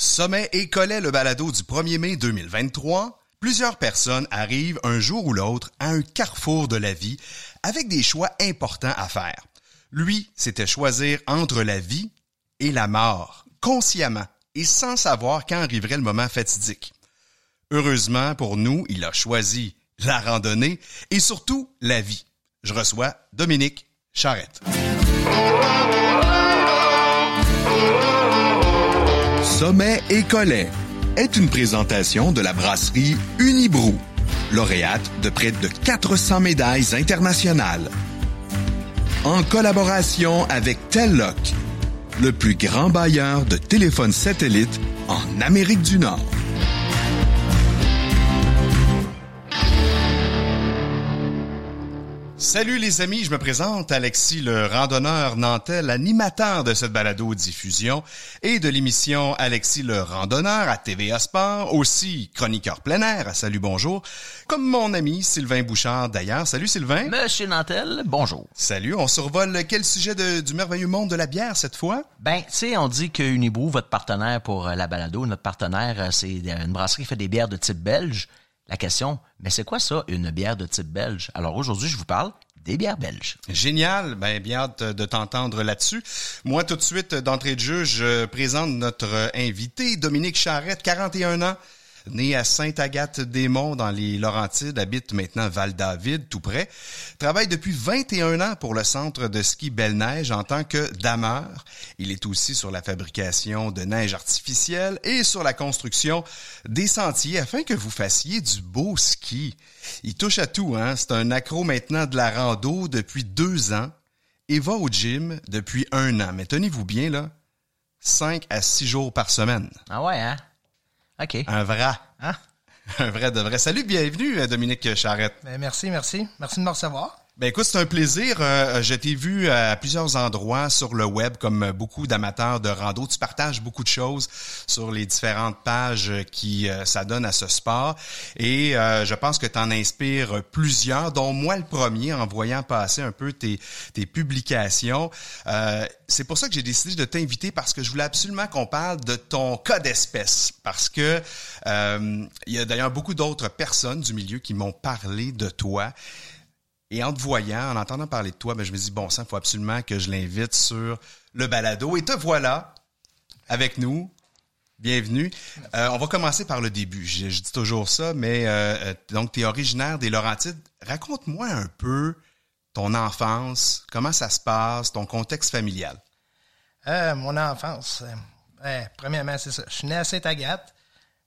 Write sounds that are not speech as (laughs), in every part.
Sommet et Collet, le balado du 1er mai 2023, plusieurs personnes arrivent un jour ou l'autre à un carrefour de la vie avec des choix importants à faire. Lui, c'était choisir entre la vie et la mort, consciemment et sans savoir quand arriverait le moment fatidique. Heureusement pour nous, il a choisi la randonnée et surtout la vie. Je reçois Dominique Charrette. Sommet et Collet est une présentation de la brasserie Unibrou, lauréate de près de 400 médailles internationales. En collaboration avec Telloc, le plus grand bailleur de téléphones satellites en Amérique du Nord. Salut les amis, je me présente Alexis le randonneur nantais, l'animateur de cette balado diffusion et de l'émission Alexis le randonneur à TVA Sport, aussi chroniqueur plein air, salut bonjour, comme mon ami Sylvain Bouchard d'ailleurs. Salut Sylvain. Monsieur Nantel, bonjour. Salut, on survole quel sujet de- du merveilleux monde de la bière cette fois? Ben, tu sais, on dit que Unibrou, votre partenaire pour euh, la balado, notre partenaire, euh, c'est une brasserie qui fait des bières de type belge. La question, mais c'est quoi ça, une bière de type belge? Alors aujourd'hui, je vous parle des bières belges. Génial, ben bien hâte de t'entendre là-dessus. Moi, tout de suite, d'entrée de jeu, je présente notre invité, Dominique Charrette, 41 ans, né à Sainte-Agathe-des-Monts dans les Laurentides, habite maintenant Val-David, tout près. Travaille depuis 21 ans pour le centre de ski Belle-Neige en tant que dameur. Il est aussi sur la fabrication de neige artificielle et sur la construction des sentiers afin que vous fassiez du beau ski. Il touche à tout, hein. C'est un accro maintenant de la rando depuis deux ans et va au gym depuis un an. Mais tenez-vous bien, là, cinq à six jours par semaine. Ah ouais, hein? OK. Un vrai. Hein? Un vrai de vrai. Salut, bienvenue, Dominique Charrette. Ben, merci, merci. Merci de me recevoir. Ben écoute, c'est un plaisir. Euh, je t'ai vu à plusieurs endroits sur le web, comme beaucoup d'amateurs de rando. Tu partages beaucoup de choses sur les différentes pages qui euh, s'adonnent à ce sport. Et euh, je pense que tu en inspires plusieurs, dont moi le premier, en voyant passer un peu tes, tes publications. Euh, c'est pour ça que j'ai décidé de t'inviter parce que je voulais absolument qu'on parle de ton cas d'espèce. Parce que euh, il y a d'ailleurs beaucoup d'autres personnes du milieu qui m'ont parlé de toi. Et en te voyant, en entendant parler de toi, ben, je me dis, bon sang, il faut absolument que je l'invite sur le balado. Et te voilà avec nous. Bienvenue. Euh, on va commencer par le début. Je, dis toujours ça, mais euh, euh, donc tu es originaire des Laurentides. Raconte-moi un peu ton enfance, comment ça se passe, ton contexte familial. Mon enfance. ben, premièrement, c'est ça. Je suis né à Sainte-Agathe.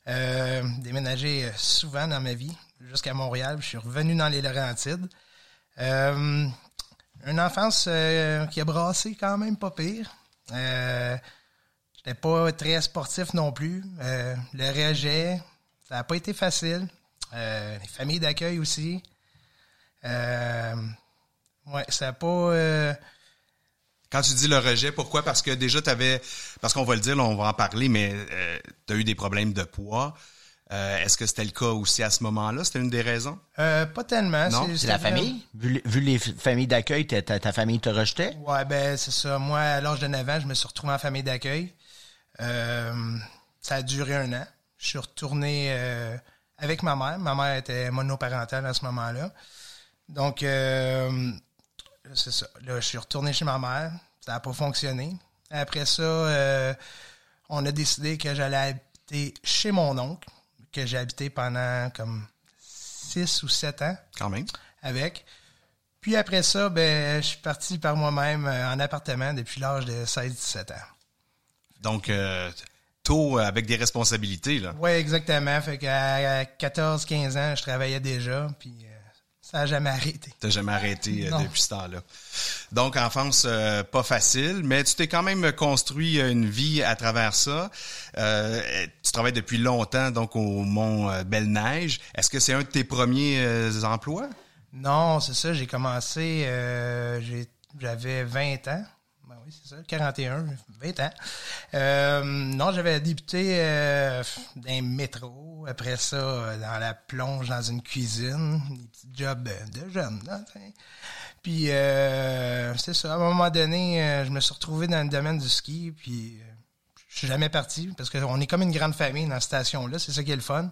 Déménagé souvent dans ma vie, jusqu'à Montréal. Je suis revenu dans les Laurentides. Euh, une enfance euh, qui a brassé quand même pas pire. Euh, J'étais pas très sportif non plus. Euh, le rejet, ça n'a pas été facile. Euh, les familles d'accueil aussi. Euh, ouais, ça n'a pas... euh, Quand tu dis le rejet, pourquoi? Parce que déjà, tu avais, parce qu'on va le dire, on va en parler, mais tu as eu des problèmes de poids. Euh, Est-ce que c'était le cas aussi à ce moment-là? C'était une des raisons? Euh, pas tellement. Non, C'est la famille? Vu, les- vu les f- familles d'accueil, ta, ta, ta famille te rejetait? Ouais, ben c'est ça. Moi, à l'âge de 9 ans, je me suis retrouvé en famille d'accueil. Euh, ça a duré un an. Je suis retourné euh, avec ma mère. Ma mère était monoparentale à ce moment-là. Donc, euh, c'est ça. Là, je suis retourné chez ma mère. Ça n'a pas fonctionné. Après ça, euh, on a décidé que j'allais habiter chez mon oncle, que j'ai habité pendant comme 6 ou 7 ans Quand même. avec. Puis après ça, ben, je suis parti par moi-même euh, en appartement depuis l'âge de 16-17 ans. Donc, euh, tôt, euh, avec des responsabilités, là. Oui, exactement. Fait qu'à 14-15 ans, je travaillais déjà, puis euh, ça n'a jamais arrêté. T'as jamais arrêté euh, depuis ce temps-là. Donc, enfance euh, pas facile, mais tu t'es quand même construit euh, une vie à travers ça. Euh, tu travailles depuis longtemps, donc au Mont euh, Belle-Neige. Est-ce que c'est un de tes premiers euh, emplois? Non, c'est ça, j'ai commencé, euh, j'avais 20 ans. Oui, c'est ça, 41, 20 ans. Euh, non, j'avais débuté euh, dans un métro, après ça, dans la plonge dans une cuisine, des petits jobs de là, t'sais. Puis, euh, c'est ça, à un moment donné, euh, je me suis retrouvé dans le domaine du ski, puis je suis jamais parti parce qu'on est comme une grande famille dans cette station-là. C'est ça qui est le fun.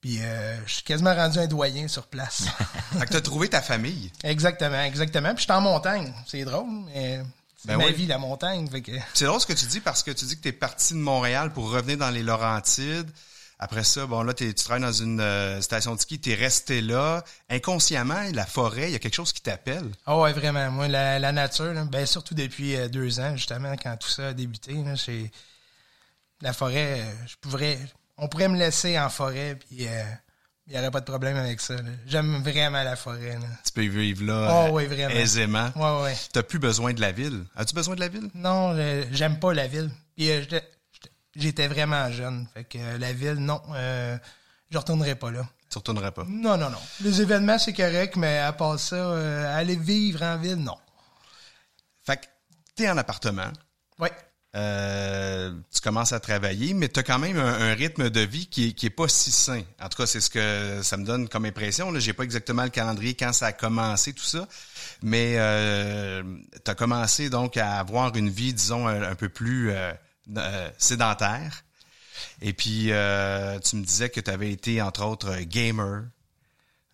Puis euh, je suis quasiment rendu un doyen sur place. (laughs) fait que t'as trouvé ta famille. Exactement, exactement. Puis je suis en montagne. C'est drôle, mais Ben ma oui. vie, la montagne. Fait que... C'est drôle ce que tu dis parce que tu dis que tu es parti de Montréal pour revenir dans les Laurentides. Après ça, bon là, tu travailles dans une euh, station de ski, tu es resté là. Inconsciemment, la forêt, il y a quelque chose qui t'appelle. Ah ouais, vraiment. Moi, la, la nature, là, ben, surtout depuis euh, deux ans, justement, quand tout ça a débuté, là, c'est la forêt, euh, je pourrais, on pourrait me laisser en forêt, puis euh, il n'y aurait pas de problème avec ça. J'aime vraiment la forêt. Là. Tu peux vivre là Oh, oui, vraiment. aisément. Ouais, ouais. T'as plus besoin de la ville. As-tu besoin de la ville? Non, j'aime pas la ville. Puis euh, j'étais vraiment jeune. Fait que euh, la ville, non, euh, je retournerai pas là. Tu retournerais pas? Non, non, non. Les événements, c'est correct, mais à part ça, euh, aller vivre en ville, non. Fait que t'es en appartement. Oui. Euh, tu commences à travailler, mais tu as quand même un, un rythme de vie qui est, qui est pas si sain. En tout cas, c'est ce que ça me donne comme impression. Là, j'ai pas exactement le calendrier quand ça a commencé tout ça, mais euh, tu as commencé donc à avoir une vie, disons, un, un peu plus euh, euh, sédentaire. Et puis, euh, tu me disais que tu avais été, entre autres, gamer,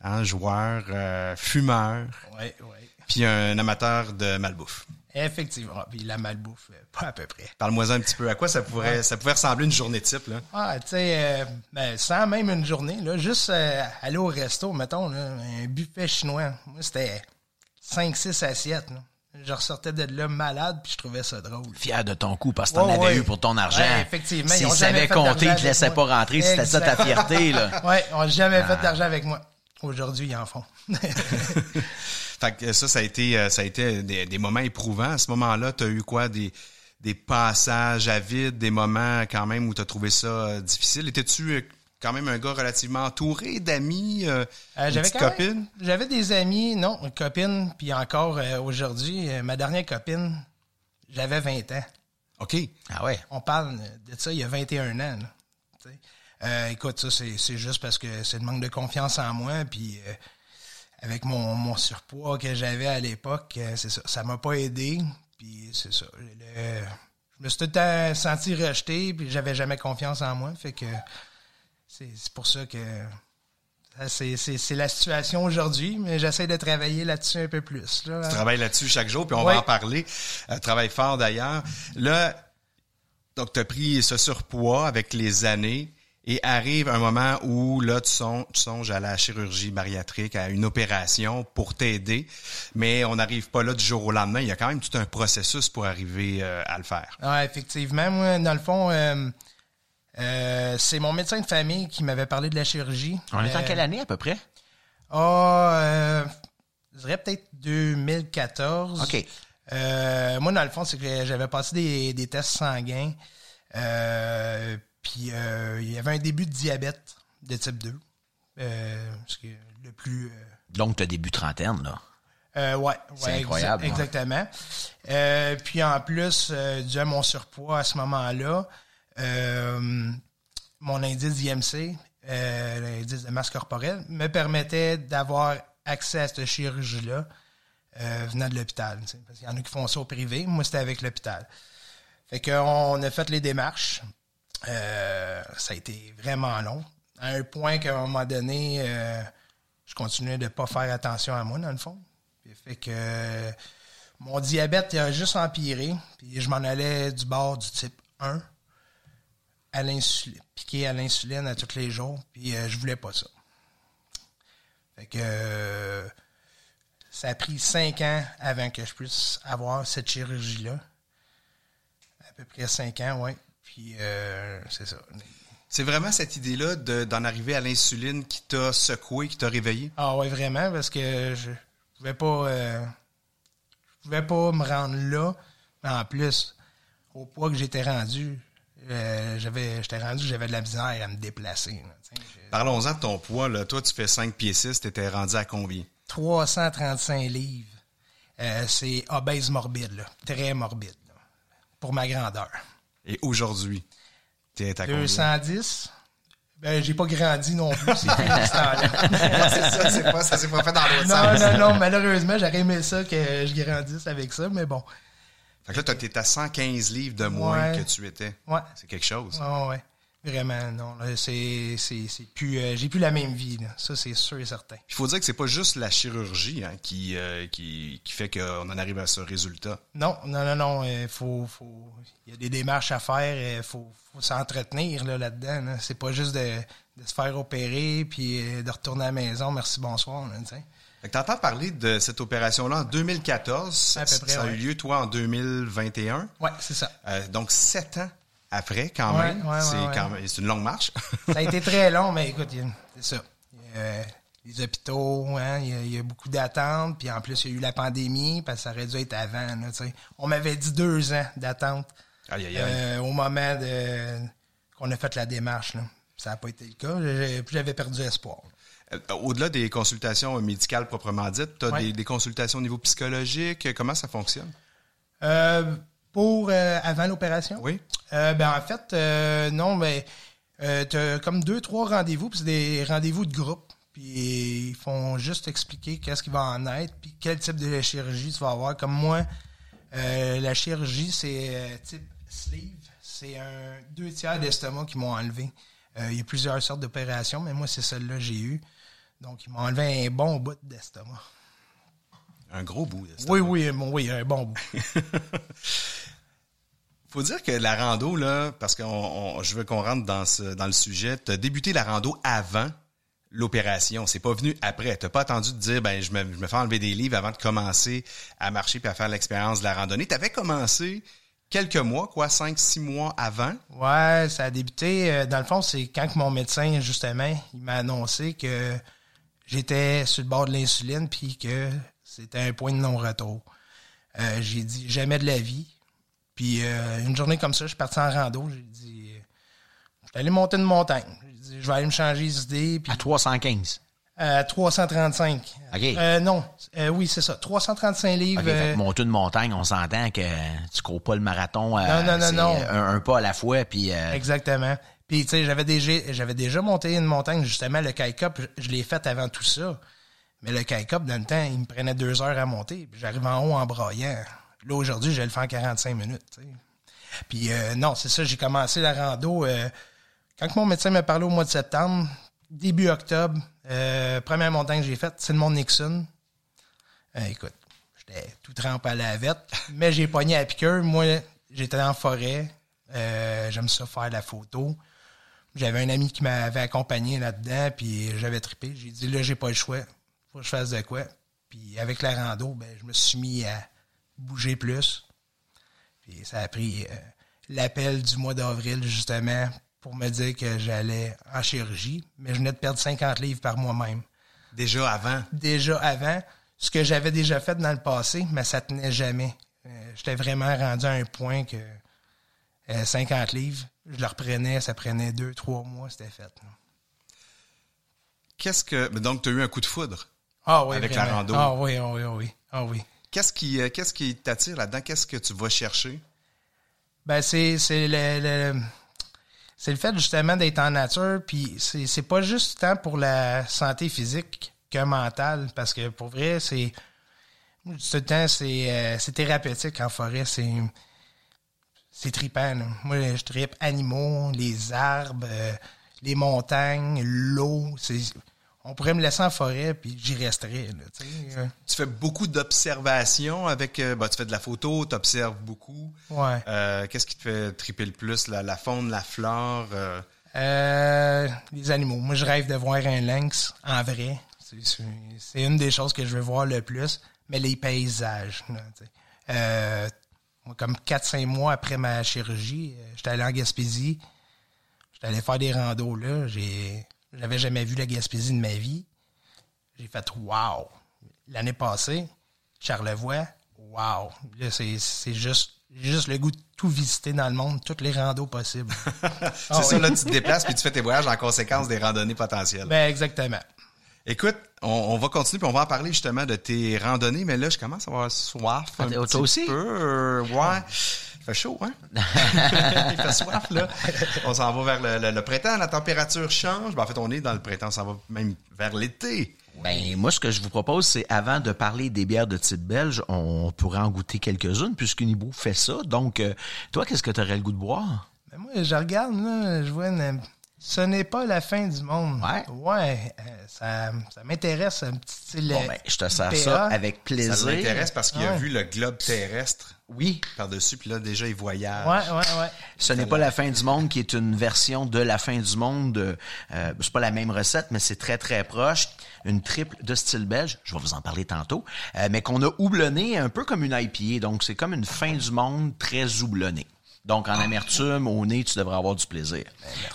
hein, joueur, fumeur, Oui, oui. puis un amateur de malbouffe. Effectivement. Puis la malbouffe, euh, pas à peu près. Parle-moi un petit peu. À quoi ça pourrait, ça pouvait ressembler une journée type, là? Ah, tu sais, euh, ben, sans même une journée, là, juste euh, aller au resto, mettons, là, un buffet chinois. Moi, c'était 5-6 assiettes. Là. Je ressortais de là malade, puis je trouvais ça drôle. Fier de ton coup parce que t'en Ouais, avais ouais. eu pour ton argent. Ouais, effectivement, ils S'ils savaient compter, ils te laissaient pas rentrer, c'était ça ta fierté, là. (laughs) Ouais, on n'a jamais Ah. fait d'argent avec moi. Aujourd'hui, ils en font. (laughs) Fait que ça, ça a été, euh, ça a été des, des moments éprouvants. À ce moment-là, tu as eu quoi? Des, des passages à vide, des moments quand même où tu as trouvé ça euh, difficile. Étais-tu euh, quand même un gars relativement entouré d'amis, euh, Euh, j'avais petite quand copine? même- J'avais des amis, non, une copine, puis encore euh, aujourd'hui, euh, ma dernière copine, j'avais 20 ans. OK. Ah ouais. On parle de ça il y a 21 ans. là. Euh, écoute, ça, c'est juste parce que c'est le manque de confiance en moi, puis euh, avec mon, mon surpoids que j'avais à l'époque, euh, c'est ça. Ça m'a pas aidé, puis c'est ça. Le- je me suis tout le temps senti rejeté, puis j'avais jamais confiance en moi, fait que c'est pour ça que c'est- la situation aujourd'hui, mais j'essaie de travailler là-dessus un peu plus. Là. Tu travailles là-dessus chaque jour, puis on Ouais. va en parler. Euh, travaille fort d'ailleurs. Là, donc tu as pris ce surpoids avec les années et arrive un moment où là tu songes, tu songes à la chirurgie bariatrique, à une opération pour t'aider, mais on n'arrive pas là du jour au lendemain. Il y a quand même tout un processus pour arriver euh, à le faire. Ouais, effectivement. Moi, dans le fond, euh, euh, c'est mon médecin de famille qui m'avait parlé de la chirurgie. On est en quelle année à peu près? Ah, euh, je dirais peut-être 2014. OK. Euh, moi, dans le fond, c'est que j'avais passé des, des tests sanguins. Euh, puis euh, il y avait un début de diabète de type 2. Euh, le plus... euh, Donc, t'as début trentaine, là. euh, ouais, C'est ouais, incroyable, exa- Exactement. Euh, puis en plus, euh, dû à mon surpoids à ce moment-là, mon indice IMC, l'indice de masse corporelle, me permettait d'avoir accès à cette chirurgie-là venant de l'hôpital. tu Parce qu'il y en a qui font ça au privé. Moi, c'était avec l'hôpital. Fait qu'on a fait les démarches. Euh, ça a été vraiment long. À un point qu'à un moment donné, euh, je continuais de pas faire attention à moi, dans le fond. Fait que euh, mon diabète a juste empiré. Puis je m'en allais du bord du type 1 à piqué à l'insuline à tous les jours. Puis euh, je voulais pas ça. Fait que ça a pris cinq ans avant que je puisse avoir cette chirurgie-là. À peu près cinq ans, oui. Puis euh, c'est ça. C'est vraiment cette idée-là de- d'en arriver à l'insuline qui t'a secoué, qui t'a réveillé? Ah ouais, vraiment, parce que je pouvais pas euh, je pouvais pas me rendre là. En plus, au poids que j'étais rendu, euh, j'avais j'étais rendu j'avais de la misère à me déplacer. Parlons-en de ton poids. Là. Toi, tu fais 5 pieds 6, t'étais rendu à combien? 335 livres. Euh, c'est obèse morbide, là. Très morbide. là, pour ma grandeur. Et aujourd'hui, t'es à combien? 210. Ben, j'ai pas grandi non plus, (laughs) c'est ça, c'est pas, ça s'est pas fait dans l'autre Non, sens. non, non, malheureusement, j'aurais aimé ça que je grandisse avec ça, mais bon. Fait que là, t'es à 115 livres de moins Ouais. que tu étais. Ouais. C'est quelque chose. Ouais, ouais. Vraiment, non. C'est, plus, euh, j'ai plus la même vie. Là. Ça, c'est sûr et certain. Il faut dire que c'est pas juste la chirurgie hein, qui, euh, qui, qui fait qu'on en arrive à ce résultat. Non, non, non, non. Il faut, faut, il y a des démarches à faire. Il faut, faut s'entretenir là, là-dedans. Là. C'est pas juste de, de se faire opérer puis euh, de retourner à la maison. Merci, bonsoir. Tu t'entends parler de cette opération-là en 2014. À peu près, ça a eu ouais. lieu, toi, en 2021. ouais, c'est ça. Euh, donc, sept ans après, quand Ouais, même. ouais, c'est ouais, une longue marche. Ça a été très long, mais (laughs) écoute, c'est ça. A, les hôpitaux, hein, il, y a, il y a beaucoup d'attentes. Puis en plus, il y a eu la pandémie, parce que ça aurait dû être avant. Là. On m'avait dit deux ans d'attente euh, au moment de, qu'on a fait la démarche. Là. Ça n'a pas été le cas. J'avais perdu espoir. Euh, Au-delà des consultations médicales proprement dites, tu as des, des consultations au niveau psychologique? Comment ça fonctionne? Euh, pour euh, avant l'opération? Oui. Euh, ben en fait, euh, non, mais t'as comme deux, trois rendez-vous, puis c'est des rendez-vous de groupe. Puis ils font juste expliquer qu'est-ce qui va en être, puis quel type de chirurgie tu vas avoir. Comme moi, la chirurgie, c'est type sleeve. C'est un deux tiers d'estomac qui m'ont enlevé. Il y a plusieurs sortes d'opérations, mais moi, c'est celle-là que j'ai eu. Donc, ils m'ont enlevé un bon bout d'estomac. Un gros bout. de Oui, oui, bon, oui, un bon bout. (laughs) faut dire que la rando, là, parce que je veux qu'on rentre dans, le sujet, tu as débuté la rando avant l'opération. C'est pas venu après. Tu pas attendu de dire, ben, je me, fais enlever des livres avant de commencer à marcher puis à faire l'expérience de la randonnée. Tu avais commencé quelques mois, quoi, cinq, six mois avant? Ouais, ça a débuté. euh, dans le fond, c'est quand que mon médecin, justement, il m'a annoncé que j'étais sur le bord de l'insuline puis que c'était un point de non-retour. Euh, j'ai dit jamais de la vie. Puis euh, une journée comme ça, je suis parti en rando. J'ai dit, euh, je suis allé monter une montagne. J'ai dit, je vais aller me changer les idées. Puis À 315. à 335. OK. Euh, non, euh, oui, c'est ça. 335 livres. OK, fait euh, que monter une montagne, on s'entend que tu cours pas le marathon. euh, Non, non, non, non. Un, un pas à la fois, puis... euh, Exactement. Puis, tu sais, j'avais déjà, j'avais déjà monté une montagne, justement, le Kai Cup, je, je l'ai fait avant tout ça. Mais le Kai Cup, dans le temps, il me prenait deux heures à monter. Puis j'arrive en haut en braillant. Là, aujourd'hui, je vais le faire en 45 minutes. Puis, euh, non, c'est ça, j'ai commencé la rando. euh, quand mon médecin m'a parlé au mois de septembre, début octobre, euh, première montagne que j'ai faite, c'est le Mont Nixon. Écoute, j'étais tout trempé à la vette, mais j'ai pogné à piqûre. Moi, j'étais en forêt. J'aime ça faire la photo. J'avais un ami qui m'avait accompagné là-dedans, puis j'avais trippé. J'ai dit, là, j'ai pas le choix. Faut que je fasse de quoi. Puis avec la rando, ben, je me suis mis à bouger plus. Puis ça a pris euh, l'appel du mois d'avril, justement, pour me dire que j'allais en chirurgie. Mais je venais de perdre 50 livres par moi-même Déjà avant? déjà avant, ce que j'avais déjà fait dans le passé, mais ça tenait jamais. Euh, J'étais vraiment rendu à un point que euh, 50 livres, je le reprenais, ça prenait deux, trois mois, c'était fait. Qu'est-ce que. Donc, tu as eu un coup de foudre? Ah oui, Avec la rando. Ah oui, ah oui, ah oui. Ah oui. Qu'est-ce qui, euh, qu'est-ce qui t'attire là-dedans? Qu'est-ce que tu vas chercher? Ben c'est c'est le, c'est le fait justement d'être en nature puis c'est c'est pas juste tant pour la santé physique que mentale parce que pour vrai c'est le temps c'est euh, c'est thérapeutique en forêt c'est c'est trippant moi je trippe animaux les arbres euh, les montagnes l'eau c'est on pourrait me laisser en forêt puis j'y resterais là, tu sais, euh. Tu fais beaucoup d'observations avec. euh, ben, tu fais de la photo, tu observes beaucoup. ouais Euh, Qu'est-ce qui te fait triper le plus? La, la faune, la flore? euh, Euh, les animaux. Moi, je rêve de voir un lynx en vrai. C'est- une des choses que je veux voir le plus. Mais les paysages. là, comme 4-5 mois après ma chirurgie, j'étais allé en Gaspésie. J'étais allé faire des randos là. J'ai, j'avais jamais vu la Gaspésie de ma vie. J'ai fait wow. L'année passée, Charlevoix, wow. Là, c'est, c'est juste, juste le goût de tout visiter dans le monde, toutes les randos possibles. (laughs) C'est Ah ça, oui. là, tu te déplaces puis tu fais tes voyages en conséquence des randonnées potentielles. Ben, exactement. Écoute, on, on va continuer puis on va en parler justement de tes randonnées, mais là, je commence à avoir soif. un Ah, toi petit aussi? peu. Ouais. Il fait chaud, hein? (laughs) Il fait soif, là. On s'en va vers le, le- le printemps, la température change. Ben, en fait, on est dans le printemps, on s'en va même vers l'été. Ben, moi, ce que je vous propose, c'est avant de parler des bières de type belge, on pourrait en goûter quelques-unes, puisqu'Unibou fait ça. Donc, euh, toi, qu'est-ce que tu aurais le goût de boire? Ben moi, je regarde, là, je vois une... Ce n'est pas la fin du monde. Ouais. Ouais, euh, ça, ça m'intéresse un petit style. Bon, ben, je te sers ça avec plaisir. Ça m'intéresse parce qu'il a vu le globe terrestre Oui. par-dessus, puis là, déjà, il voyage. Ouais, ouais, ouais. Ce n'est pas la fin du monde qui est une version de la fin du monde. Euh, c'est pas la même recette, mais c'est très très proche. Une triple de style belge. Je vais vous en parler tantôt, euh, mais qu'on a houblonné un peu comme une IPA. Donc c'est comme une fin du monde très houblonnée. Donc en amertume, au nez, tu devrais avoir du plaisir.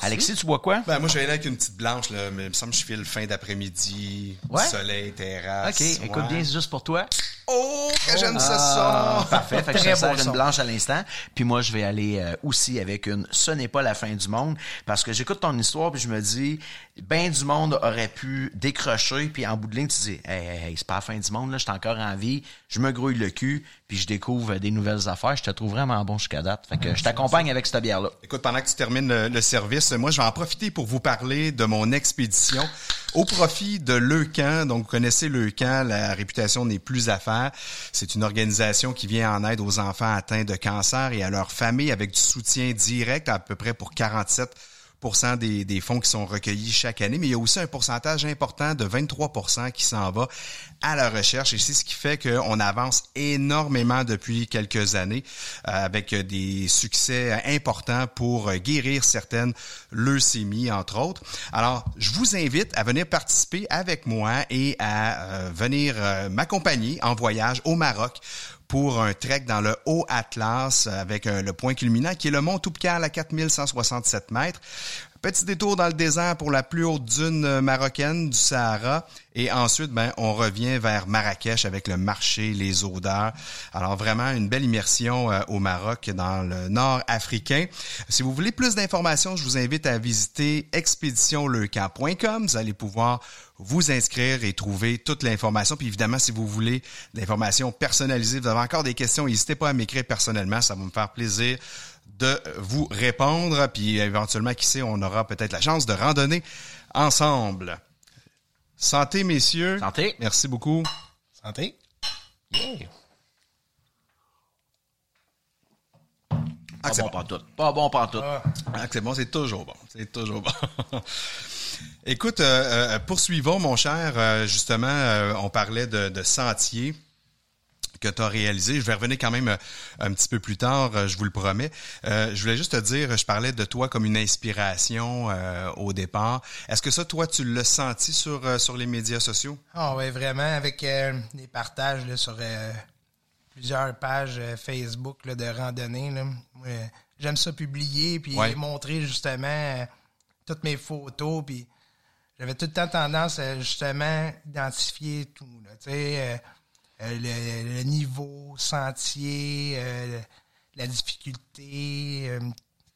Alexis, tu bois quoi? Ben, moi, je vais aller avec une petite blanche, là, mais il me semble que je file fin d'après-midi, Ouais. soleil, terrasse. Ok, écoute bien, c'est juste pour toi. Oh, que j'aime ce Ah, son! Parfait. Fait que je sers une blanche à l'instant. Puis moi, je vais aller euh, aussi avec une Ce n'est pas la fin du monde. Parce que j'écoute ton histoire puis je me dis, ben du monde aurait pu décrocher. Puis en bout de ligne, tu dis, hey, hey, hey, c'est pas la fin du monde, là, je suis encore en vie. Je me grouille le cul puis je découvre des nouvelles affaires. Je te trouve vraiment bon jusqu'à date. Fait que je t'accompagne avec cette bière-là. Écoute, pendant que tu termines le, le service, moi, je vais en profiter pour vous parler de mon expédition au profit de Leucan. Donc, vous connaissez Leucan, la réputation n'est plus à faire. C'est une organisation qui vient en aide aux enfants atteints de cancer et à leurs familles avec du soutien direct, à peu près pour 47 des, fonds qui sont recueillis chaque année, mais il y a aussi un pourcentage important de 23% qui s'en va à la recherche et c'est ce qui fait qu'on avance énormément depuis quelques années euh, avec des succès importants pour guérir certaines leucémies, entre autres. Alors, je vous invite à venir participer avec moi et à euh, venir euh, m'accompagner en voyage au Maroc pour un trek dans le Haut Atlas avec euh, le point culminant qui est le mont Toubkal à 4167 mètres. Petit détour dans le désert pour la plus haute dune marocaine du Sahara. Et ensuite, ben, on revient vers Marrakech avec le marché, les odeurs. Alors vraiment une belle immersion euh, au Maroc dans le nord africain. Si vous voulez plus d'informations, je vous invite à visiter expéditionleucamp.com. Vous allez pouvoir vous inscrire et trouver toute l'information. Puis évidemment, si vous voulez l'information personnalisée, vous avez encore des questions, n'hésitez pas à m'écrire personnellement. Ça va me faire plaisir de vous répondre. Puis éventuellement, qui sait, on aura peut-être la chance de randonner ensemble. Santé, messieurs. Santé. Merci beaucoup. Santé. Ah, Pas c'est bon bon. pantoute. Pas bon pantoute. Ah, Ah, c'est bon, c'est toujours bon. C'est toujours bon. (laughs) Écoute, euh, euh, poursuivons, mon cher. Euh, justement, euh, on parlait de, de sentiers que tu as réalisé. Je vais revenir quand même euh, un petit peu plus tard, euh, je vous le promets. Euh, je voulais juste te dire, je parlais de toi comme une inspiration euh, au départ. Est-ce que ça, toi, tu l'as senti sur, euh, sur les médias sociaux? Ah ouais, vraiment, avec des partages là, sur plusieurs pages Facebook là, de randonnée. J'aime ça publier, puis Ouais. montrer justement toutes mes photos, puis j'avais tout le temps tendance à justement identifier tout. Là, euh, le, le niveau, sentier, euh, la difficulté, euh,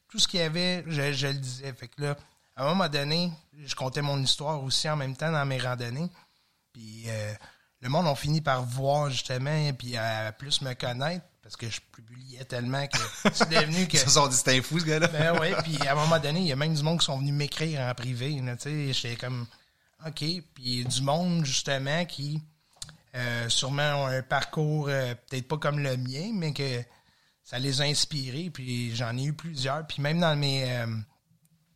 tout ce qu'il y avait, je, je le disais. Fait que là, à un moment donné, je comptais mon histoire aussi en même temps dans mes randonnées. Puis euh, le monde a fini par voir justement, puis à plus me connaître, parce que je publiais tellement que (laughs) c'est devenu que. Ils se sont dit, fou, ce gars-là. Ben ouais, puis à un moment donné, il y a même du monde qui sont venus m'écrire en privé. Tu sais, j'étais comme OK. Puis du monde, justement, qui euh, sûrement ont un parcours euh, peut-être pas comme le mien, mais que ça les a inspirés. Puis j'en ai eu plusieurs. Puis même dans mes euh,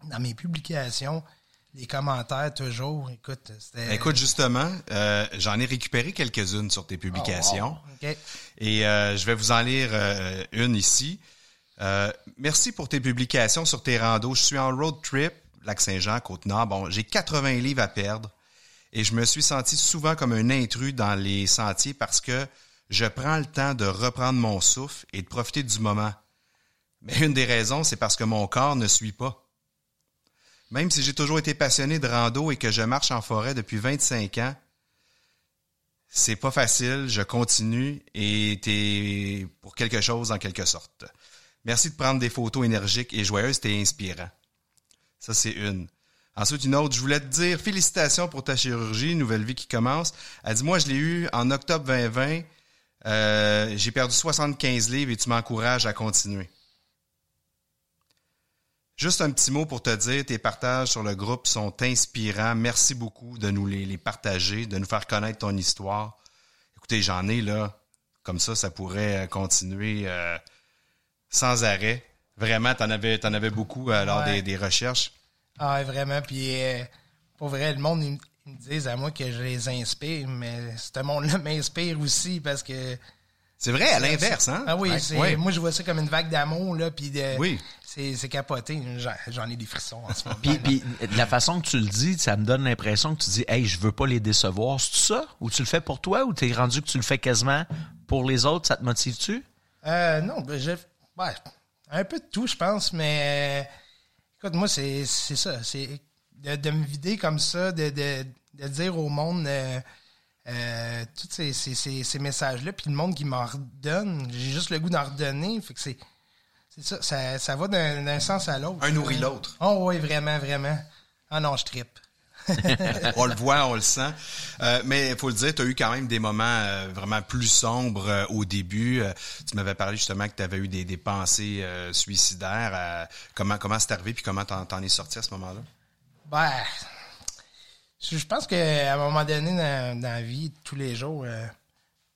dans mes publications, les commentaires toujours, écoute, c'était. Écoute, justement, euh, j'en ai récupéré quelques-unes sur tes publications. Oh, OK. Et euh, je vais vous en lire euh, une ici. Merci pour tes publications sur tes randos. Je suis en road trip, Lac-Saint-Jean, Côte-Nord. Bon, j'ai 80 livres à perdre et je me suis senti souvent comme un intrus dans les sentiers parce que je prends le temps de reprendre mon souffle et de profiter du moment. Mais une des raisons, c'est parce que mon corps ne suit pas. Même si j'ai toujours été passionné de rando et que je marche en forêt depuis 25 ans, c'est pas facile, je continue et t'es pour quelque chose en quelque sorte. Merci de prendre des photos énergiques et joyeuses, t'es inspirant. Ça, c'est une. Ensuite, une autre, je voulais te dire félicitations pour ta chirurgie, nouvelle vie qui commence. Elle dit, moi, je l'ai eu en octobre 2020. Euh, j'ai perdu 75 livres et tu m'encourages à continuer. Juste un petit mot pour te dire, tes partages sur le groupe sont inspirants. Merci beaucoup de nous les, les partager, de nous faire connaître ton histoire. Écoutez, j'en ai là, comme ça, ça pourrait continuer euh, sans arrêt. Vraiment, t'en avais, t'en avais beaucoup euh, lors Ouais. des, des recherches. Ah, vraiment. Puis, euh, pour vrai, le monde, ils me- ils me disent à moi que je les inspire, mais ce monde-là (laughs) m'inspire aussi parce que. C'est vrai, à l'inverse, hein? Ah oui, Ouais, c'est, ouais. moi, je vois ça comme une vague d'amour, là, puis de. Oui. C'est, c'est capoté. J'en, j'en ai des frissons en ce moment. Puis, puis de la façon que tu le dis, ça me donne l'impression que tu dis Hey, je veux pas les décevoir. C'est ça? Ou tu le fais pour toi ou t'es rendu que tu le fais quasiment pour les autres? Ça te motive-tu? Euh, non, ben, je, ouais, un peu de tout, je pense, mais euh, écoute, moi, c'est, c'est ça. C'est de, de me vider comme ça, de, de, de dire au monde euh, euh, tous ces, ces, ces, ces messages-là, puis le monde qui m'en redonne, j'ai juste le goût d'en redonner. Fait que c'est, c'est ça, ça, ça va d'un, d'un sens à l'autre. Un nourrit l'autre. Oh oui, vraiment, vraiment. Ah non, je trippe. (laughs) on le voit, on le sent. Euh, mais il faut le dire, tu as eu quand même des moments euh, vraiment plus sombres euh, au début. Tu m'avais parlé justement que tu avais eu des, pensées suicidaires. Comment comment c'est arrivé puis comment t'en, es sorti à ce moment-là? Ben, je je pense qu'à un moment donné dans, la vie, tous les jours, euh,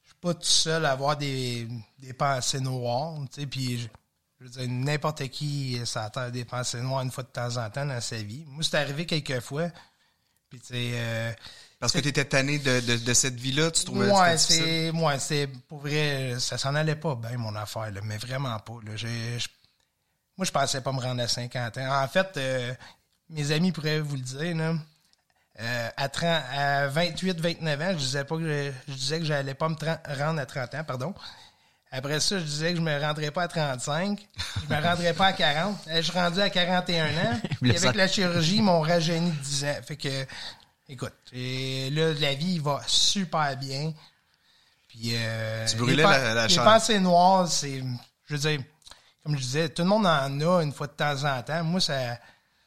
je suis pas tout seul à avoir des, des pensées noires, puis je, je veux dire, n'importe qui, ça a des pensées noires une fois de temps en temps dans sa vie. Moi, c'est arrivé quelques fois, puis tu sais... euh, Parce que tu étais tanné de, de, de cette vie-là, tu trouvais Ouais, c'est, ouais, c'est, pour vrai, ça s'en allait pas bien, mon affaire, là, mais vraiment pas, là. Moi, je pensais pas me rendre à 50 ans. En fait, euh, mes amis pourraient vous le dire, là. Euh, à, 30 à 28, 29 ans, je disais pas que je, je disais que j'allais pas me rendre à 30 ans, pardon. Après ça, je disais que je me rendrais pas à 35, je me rendrais pas à 40. Euh, Je suis rendu à 41 ans. (laughs) Et avec la chirurgie, ils m'ont rajeuni de 10 ans. Fait que, écoute, et là, la vie va super bien. Puis, euh, Tu brûlais les la- la Les pensées noires, c'est, je veux dire, comme je disais, tout le monde en a une fois de temps en temps. Moi, ça,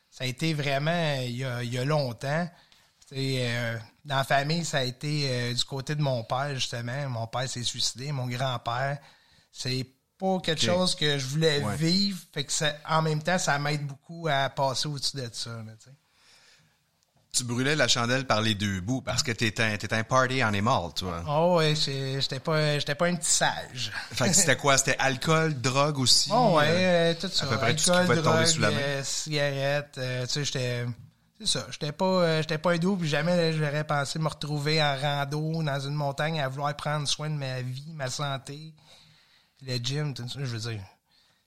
ça a été vraiment il y a, il y a longtemps. Euh, dans la famille, ça a été euh, du côté de mon père, justement. Mon père s'est suicidé, mon grand-père. C'est pas quelque chose que je voulais Ouais. vivre. Fait que ça, en même temps, ça m'aide beaucoup à passer au-dessus de ça. là, tu brûlais la chandelle par les deux bouts parce que t'étais un, un party animal, toi. Oh ouais, j'étais pas, j'étais pas un petit sage. (laughs) Fait que c'était quoi? C'était alcool, drogue aussi? Oh ouais, euh, euh, tout ça. peu près tout ce qui Alcool, pouvait te tomber drogue, sous la main. euh, cigarettes, euh, tu sais, j'étais... C'est ça, j'étais pas, j'étais pas un doux, puis jamais j'aurais pensé me retrouver en rando dans une montagne à vouloir prendre soin de ma vie, ma santé, le gym, tout ça, je veux dire.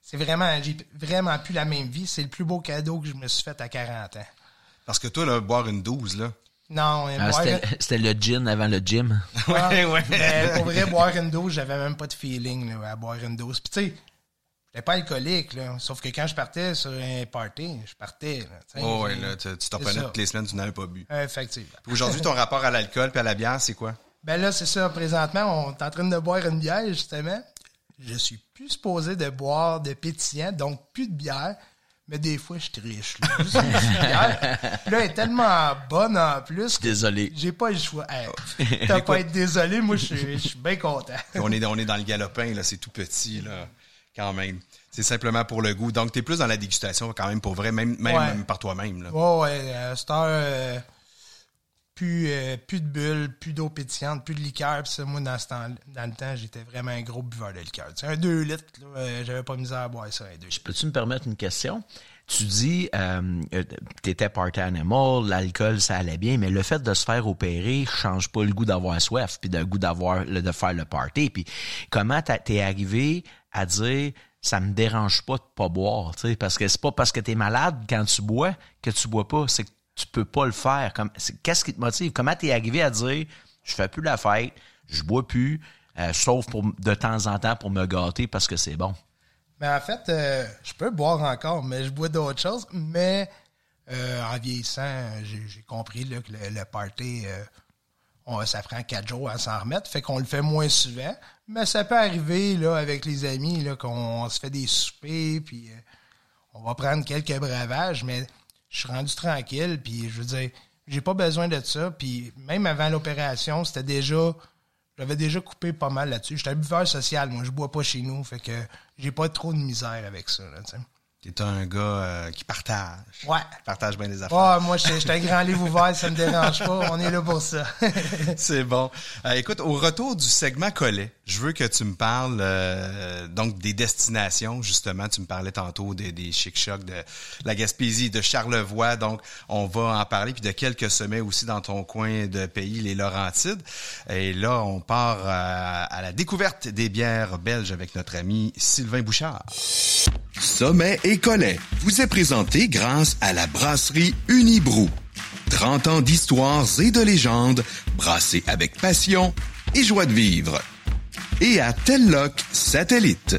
C'est vraiment, j'ai vraiment plus la même vie. C'est le plus beau cadeau que je me suis fait à 40 ans. Parce que toi, là, boire une douze, là. Non, Ah, boire- c'était, le gin avant le gym. (laughs) Ah, Ouais, ouais. mais pour vrai, boire une dose, j'avais même pas de feeling là, à boire une dose. Puis tu sais, j'étais pas alcoolique, là. Sauf que quand je partais sur un party, je partais. Là, tu sais. Oh, ouais, là, tu t'en ça. toutes les semaines, tu n'avais pas bu. Effectivement. Puis Aujourd'hui, ton rapport à l'alcool puis à la bière, c'est quoi? Ben là, c'est ça. Présentement, on est en train de boire une bière, justement. Je suis plus supposé de boire de pétillant, donc plus de bière. Mais des fois, je triche. Là, Juste une petite bière. Puis là, elle est tellement bonne en plus que Désolé. j'ai pas le choix. Hey, T'as pas à être désolé, moi, je suis- je suis bien content. On est, on est dans le galopin, là, c'est tout petit, là, quand même. C'est simplement pour le goût. Donc, t'es plus dans la dégustation, quand même, pour vrai, même, même, Ouais. même par toi-même, là. Ouais, ouais, heure, euh, plus, euh, plus de bulles, plus d'eau pétillante, plus de liqueur. Puis ça, moi, dans, ce temps, dans le temps, j'étais vraiment un gros buveur de liqueur. Sais, un 2 litres, euh, j'avais pas misère à boire ça, un 2 litres. Peux-tu me permettre une question? Tu dis, euh, euh, t'étais party animal, l'alcool, ça allait bien, mais le fait de se faire opérer change pas le goût d'avoir soif, puis le goût d'avoir, de faire le party. Puis comment t'es arrivé à dire, ça me dérange pas de pas boire, tu sais, parce que c'est pas parce que t'es malade quand tu bois que tu bois pas, c'est que tu peux pas le faire. Qu'est-ce qui te motive? Comment t'es arrivé à dire, je fais plus la fête, je bois plus, euh, sauf pour de temps en temps pour me gâter parce que c'est bon? Mais en fait, euh, je peux boire encore, mais je bois d'autres choses. Mais euh, en vieillissant, j'ai compris que le, le party, on- ça prend quatre jours à s'en remettre. Fait qu'on le fait moins souvent. Mais ça peut arriver avec les amis qu'on se fait des soupers, puis on va prendre quelques breuvages, mais je suis rendu tranquille, puis je veux dire, j'ai pas besoin de ça. Puis même avant l'opération, c'était déjà j'avais déjà coupé pas mal là-dessus. J'étais un buveur social, moi, je bois pas chez nous, fait que j'ai pas trop de misère avec ça, là. T'es un gars euh, qui partage. Ouais. Partage bien les affaires. Ouais, moi, je suis un grand livre ouvert, ça me dérange pas. On est là pour ça. (laughs) C'est bon. Euh, écoute, au retour du segment collet, je veux que tu me parles euh, donc des destinations. Justement, tu me parlais tantôt des, des chic-chocs de la Gaspésie, de Charlevoix. Donc, on va en parler. Puis de quelques sommets aussi dans ton coin de pays, les Laurentides. Et là, on part à la découverte des bières belges avec notre ami Sylvain Bouchard. Sommet et Collet vous est présenté grâce à la brasserie Unibrou. 30 ans d'histoires et de légendes brassées avec passion et joie de vivre. Et à Telloc Satellite.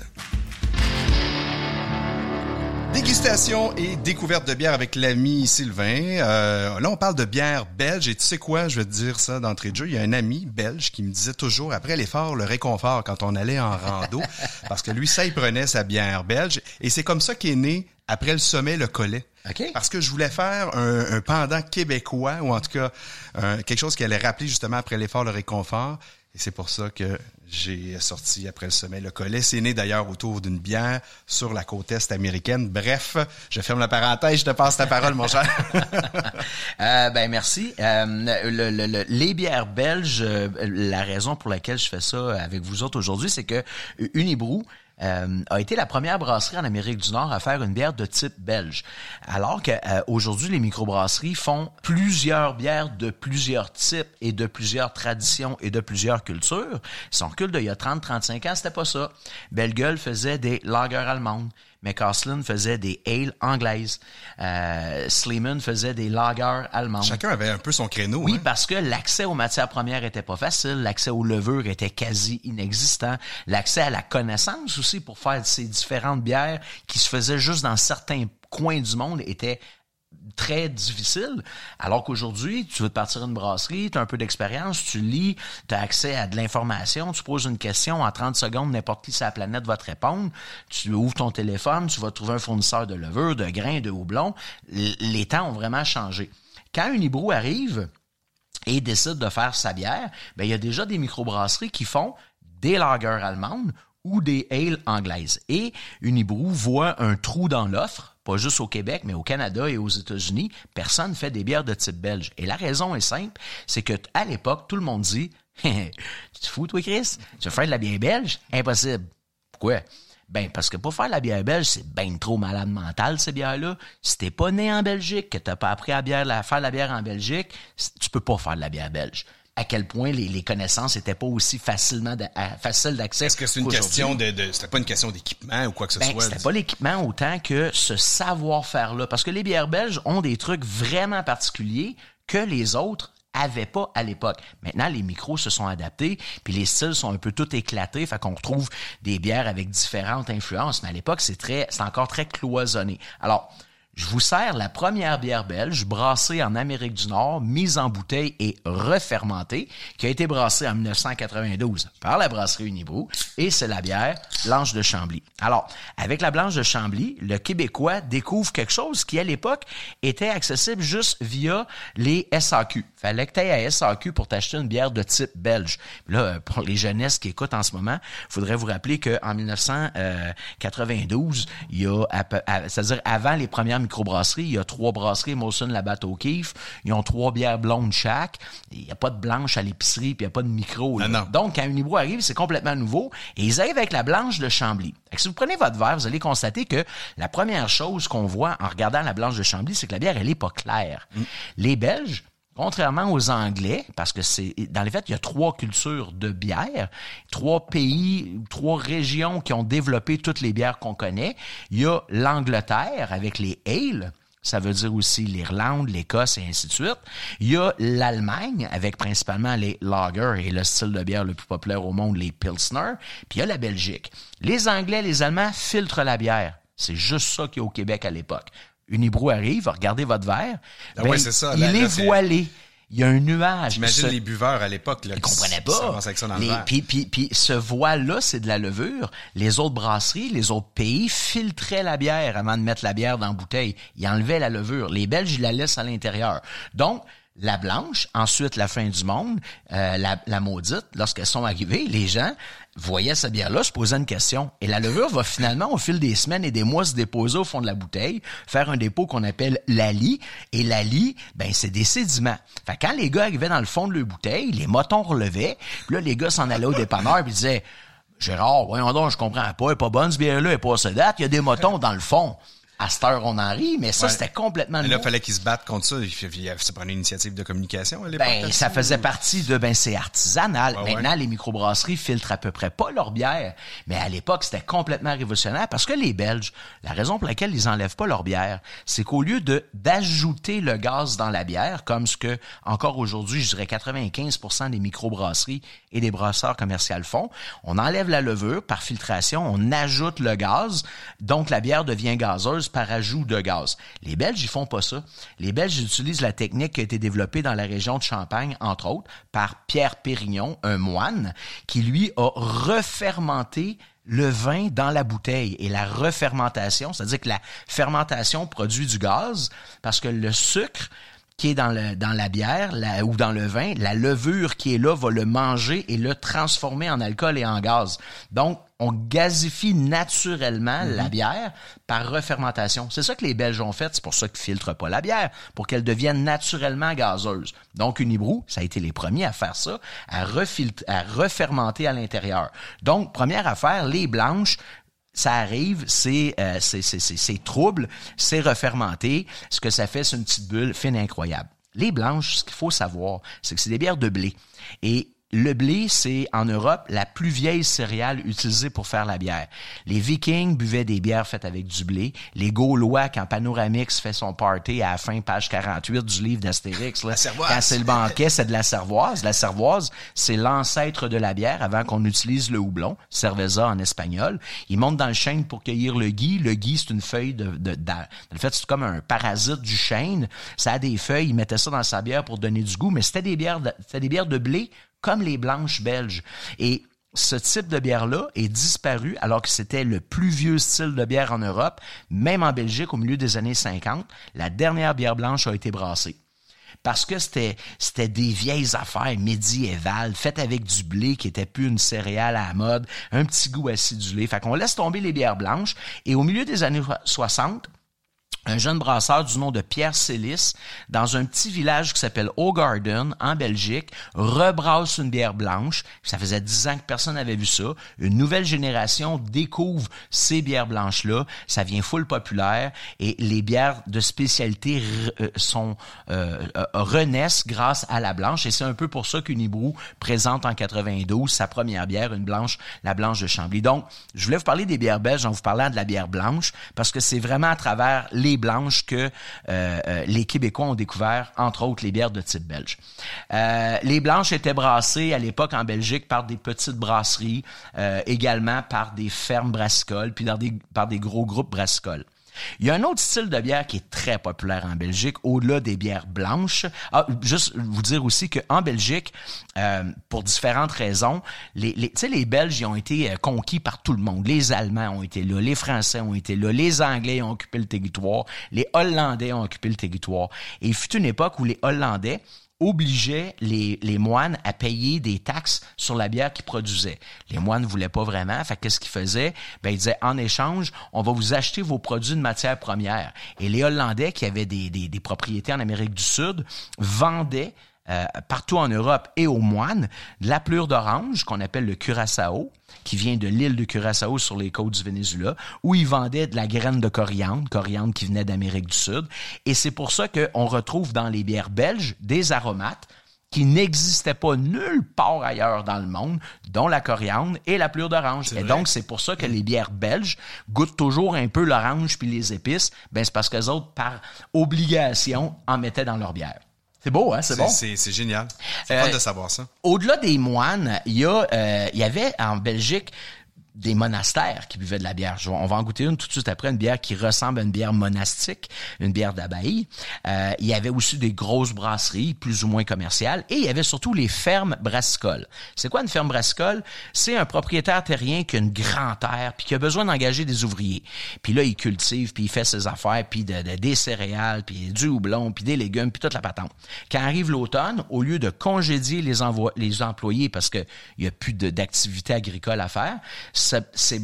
Dégustation et découverte de bière avec l'ami Sylvain. Euh, là, on parle de bière belge et tu sais quoi, je vais te dire ça d'entrée de jeu. Il y a un ami belge qui me disait toujours, après l'effort, le réconfort quand on allait en rando, (laughs) parce que lui, ça, il prenait sa bière belge. Et c'est comme ça qu'est né, après le sommet, le collet. Parce que je voulais faire un, un pendant québécois, ou en tout cas un- quelque chose qui allait rappeler justement après l'effort, le réconfort. Et c'est pour ça que j'ai sorti après le sommet le collet. C'est né d'ailleurs autour d'une bière sur la côte est américaine. Bref, je ferme la parenthèse, je te passe ta parole, mon cher. (laughs) Euh, ben merci. Euh, le- le- le- les bières belges, euh, la raison pour laquelle je fais ça avec vous autres aujourd'hui, c'est que Unibrou euh, a été la première brasserie en Amérique du Nord à faire une bière de type belge. Alors que euh, les microbrasseries font plusieurs bières de plusieurs types et de plusieurs traditions et de plusieurs cultures. Son recul d'il y a 30-35 ans, c'était pas ça. Bellegueule faisait des lagers allemandes. McCaslin faisait des ale anglaises. Euh, Sleeman faisait des lagers allemandes. Chacun avait un peu son créneau. Oui, hein. parce que l'accès aux matières premières était pas facile, l'accès aux levures était quasi inexistant, l'accès à la connaissance aussi pour faire ces différentes bières qui se faisaient juste dans certains coins du monde était très difficile, alors qu'aujourd'hui, tu veux te partir une brasserie, tu as un peu d'expérience, tu lis, tu as accès à de l'information, tu poses une question, en 30 secondes, n'importe qui sur la planète va te répondre, tu ouvres ton téléphone, tu vas trouver un fournisseur de levure, de grains, de houblon. Les temps ont vraiment changé. Quand un hibou arrive, et décide de faire sa bière, ben il y a déjà des microbrasseries qui font des lagers allemandes ou des ales anglaises. Et Unibrou voit un trou dans l'offre, pas juste au Québec, mais au Canada et aux États-Unis. Personne ne fait des bières de type belge. Et la raison est simple, c'est que à l'époque, tout le monde dit (laughs) Tu te fous, toi, Chris? Tu veux faire de la bière belge? Impossible. Pourquoi? Ben, parce que pour faire la bière belge, c'est ben trop malade mental, ces bières-là. Si t'es pas né en Belgique, que t'as pas appris à la, faire la bière en Belgique, tu peux pas faire de la bière belge. À quel point les, les connaissances étaient pas aussi facilement faciles d'accès. Est-ce que c'est une question de, de c'était pas une question d'équipement ou quoi que ce Ben, soit? c'était pas l'équipement autant que ce savoir-faire-là. Parce que les bières belges ont des trucs vraiment particuliers que les autres avaient pas à l'époque. Maintenant, les micros se sont adaptés, puis les styles sont un peu tout éclatés, fait qu'on retrouve des bières avec différentes influences. Mais à l'époque, c'est très, c'est encore très cloisonné. Alors, je vous sers la première bière belge brassée en Amérique du Nord, mise en bouteille et refermentée, qui a été brassée en 1992 par la brasserie Unibrou, et c'est la bière Blanche de Chambly. Alors, avec la Blanche de Chambly, le Québécois découvre quelque chose qui, à l'époque, était accessible juste via les SAQ. Fallait que tu à SAQ pour t'acheter une bière de type belge. Là, euh, pour les jeunesses qui écoutent en ce moment, faudrait vous rappeler qu'en 1992, il y a, c'est-à-dire avant les premières microbrasseries, il y a trois brasseries, Molson, Labatt, O'Keeffe. Ils ont trois bières blondes chaque. Il n'y a pas de blanche à l'épicerie, puis il n'y a pas de micro. là. Non, non. Donc, quand Unibrou arrive, c'est complètement nouveau. Et ils arrivent avec la blanche de Chambly. Fait que si vous prenez votre verre, vous allez constater que la première chose qu'on voit en regardant la blanche de Chambly, c'est que la bière, elle est pas claire. Les Belges, Contrairement aux Anglais, parce que c'est dans les faits, il y a trois cultures de bière, trois pays, trois régions qui ont développé toutes les bières qu'on connaît. Il y a l'Angleterre avec les ales, ça veut dire aussi l'Irlande, l'Écosse et ainsi de suite. Il y a l'Allemagne avec principalement les lagers et le style de bière le plus populaire au monde, les pilsner. Puis il y a la Belgique. Les Anglais, les Allemands filtrent la bière. C'est juste ça qu'il y a au Québec à l'époque. Unibrou arrive, regardez votre verre. Ah Ben, ouais, c'est ça. Il Là, est là, voilé. Il y a un nuage. J'imagine les buveurs à l'époque, ils comprenaient pas. avec ça dans le Les- verre. puis, puis, puis ce voile-là, c'est de la levure. Les autres brasseries, les autres pays filtraient la bière avant de mettre la bière dans la bouteille. Ils enlevaient la levure. Les Belges, ils la laissent à l'intérieur. Donc, la blanche, ensuite la fin du monde, euh, la, la maudite, lorsqu'elles sont arrivées, les gens voyait cette bière-là, se posait une question. Et la levure va finalement, au fil des semaines et des mois, se déposer au fond de la bouteille, faire un dépôt qu'on appelle l'ali. Et l'ali, ben, c'est des sédiments. Fait quand les gars arrivaient dans le fond de leur bouteille, les motons relevaient. Là, les gars s'en allaient au dépanneur puis disaient, Gérard, voyons donc, je comprends pas, elle est pas bonne, ce bière-là, elle est pas assez date, il y a des motons dans le fond à cette heure, on en rit, mais ça, Ouais. c'était complètement Là, il fallait qu'ils se battent contre ça. Ça prenait une initiative de communication à l'époque. Ben, ça faisait partie de, ben, c'est artisanal. Ouais, Maintenant, ouais. les microbrasseries filtrent à peu près pas leur bière. Mais à l'époque, c'était complètement révolutionnaire parce que les Belges, la raison pour laquelle ils enlèvent pas leur bière, c'est qu'au lieu de, d'ajouter le gaz dans la bière, comme ce que, encore aujourd'hui, je dirais 95% des microbrasseries et des brasseurs commerciaux font, on enlève la levure par filtration, on ajoute le gaz, donc la bière devient gazeuse par ajout de gaz. Les Belges, ils font pas ça. Les Belges utilisent la technique qui a été développée dans la région de Champagne, entre autres, par Pierre Pérignon, un moine, qui lui a refermenté le vin dans la bouteille et la refermentation, c'est-à-dire que la fermentation produit du gaz parce que le sucre qui est dans, la bière ou dans le vin, la levure qui est là va le manger et le transformer en alcool et en gaz. Donc, on gazifie naturellement la bière par refermentation. C'est ça que les Belges ont fait. C'est pour ça qu'ils filtrent pas la bière, pour qu'elle devienne naturellement gazeuse. Donc, Unibrou, ça a été les premiers à faire ça, à, à refermenter à l'intérieur. Donc, première affaire, les blanches, ça arrive, c'est euh, c'est c'est c'est- c'est trouble, c'est refermenté. Ce que ça fait, c'est une petite bulle fine incroyable. Les blanches, ce qu'il faut savoir, c'est que c'est des bières de blé. Et le blé, c'est en Europe la plus vieille céréale utilisée pour faire la bière. Les Vikings buvaient des bières faites avec du blé. Les Gaulois, quand Panoramix fait son party à la fin, page 48 du livre d'Astérix, quand c'est le banquet, c'est de la cervoise. La cervoise, c'est l'ancêtre de la bière avant qu'on utilise le houblon, cerveza en espagnol. Ils montent dans le chêne pour cueillir le gui. Le gui, c'est une feuille de, de, en fait, c'est comme un parasite du chêne. Ça a des feuilles. Ils mettaient ça dans sa bière pour donner du goût, mais c'était des bières, de, c'était des bières de blé comme les blanches belges. Et ce type de bière-là est disparu alors que c'était le plus vieux style de bière en Europe, même en Belgique au milieu des années 50. La dernière bière blanche a été brassée parce que c'était c'était des vieilles affaires médiévales faites avec du blé qui était plus une céréale à la mode, un petit goût acidulé. Fait qu'on laisse tomber les bières blanches et au milieu des années 60, un jeune brasseur du nom de Pierre Célis, dans un petit village qui s'appelle O'Garden, en Belgique, rebrasse une bière blanche. Ça faisait dix ans que personne n'avait vu ça. Une nouvelle génération découvre ces bières blanches-là. Ça vient full populaire et les bières de spécialité euh, sont euh, euh, renaissent grâce à la blanche. Et c'est un peu pour ça qu'Unibrou présente en 92 sa première bière, une blanche, la blanche de Chambly. Donc, je voulais vous parler des bières belges en vous parlant de la bière blanche parce que c'est vraiment à travers les blanches que euh, euh, les Québécois ont découvert, entre autres, les bières de type belge. Euh, les blanches étaient brassées à l'époque en Belgique par des petites brasseries, également par des fermes brassicoles, puis par des gros groupes brassicoles. Il y a un autre style de bière qui est très populaire en Belgique, au-delà des bières blanches. Ah, juste vous dire aussi qu'en Belgique, euh, pour différentes raisons, les, les, les Belges ont été euh, conquis par tout le monde. Les Allemands ont été là, les Français ont été là, les Anglais ont occupé le territoire, les Hollandais ont occupé le territoire. Et il fut une époque où les Hollandais obligeait les, moines à payer des taxes sur la bière qu'ils produisaient. Les moines ne voulaient pas vraiment, fait qu'est-ce qu'ils faisaient? Ben, ils disaient, en échange, on va vous acheter vos produits de matière première. Et les Hollandais, qui avaient des propriétés en Amérique du Sud, vendaient euh, partout en Europe et aux moines, de la pleure d'orange qu'on appelle le curaçao, qui vient de l'île de Curaçao sur les côtes du Venezuela, où ils vendaient de la graine de coriandre, coriandre qui venait d'Amérique du Sud. Et c'est pour ça qu'on retrouve dans les bières belges des aromates qui n'existaient pas nulle part ailleurs dans le monde, dont la coriandre et la pleure d'orange. Et donc, c'est pour ça que les bières belges goûtent toujours un peu l'orange puis les épices. Ben, c'est parce que les autres, par obligation, en mettaient dans leur bière. C'est beau, hein? C'est bon? C'est génial. C'est Euh, fun de savoir ça. Au-delà des moines, il y a, euh, il y avait en Belgique des monastères qui buvaient de la bière. On va en goûter une tout de suite après, une bière qui ressemble à une bière monastique, une bière d'abbaye. Euh, il y avait aussi des grosses brasseries, plus ou moins commerciales, et il y avait surtout les fermes brassicoles. C'est quoi une ferme brassicole? C'est un propriétaire terrien qui a une grande terre, puis qui a besoin d'engager des ouvriers. Puis là, il cultive, puis il fait ses affaires, puis de, des céréales, puis du houblon, puis des légumes, puis toute la patente. Quand arrive l'automne, au lieu de congédier les, les employés parce qu'il n'y a plus d'activité agricole à faire, ces,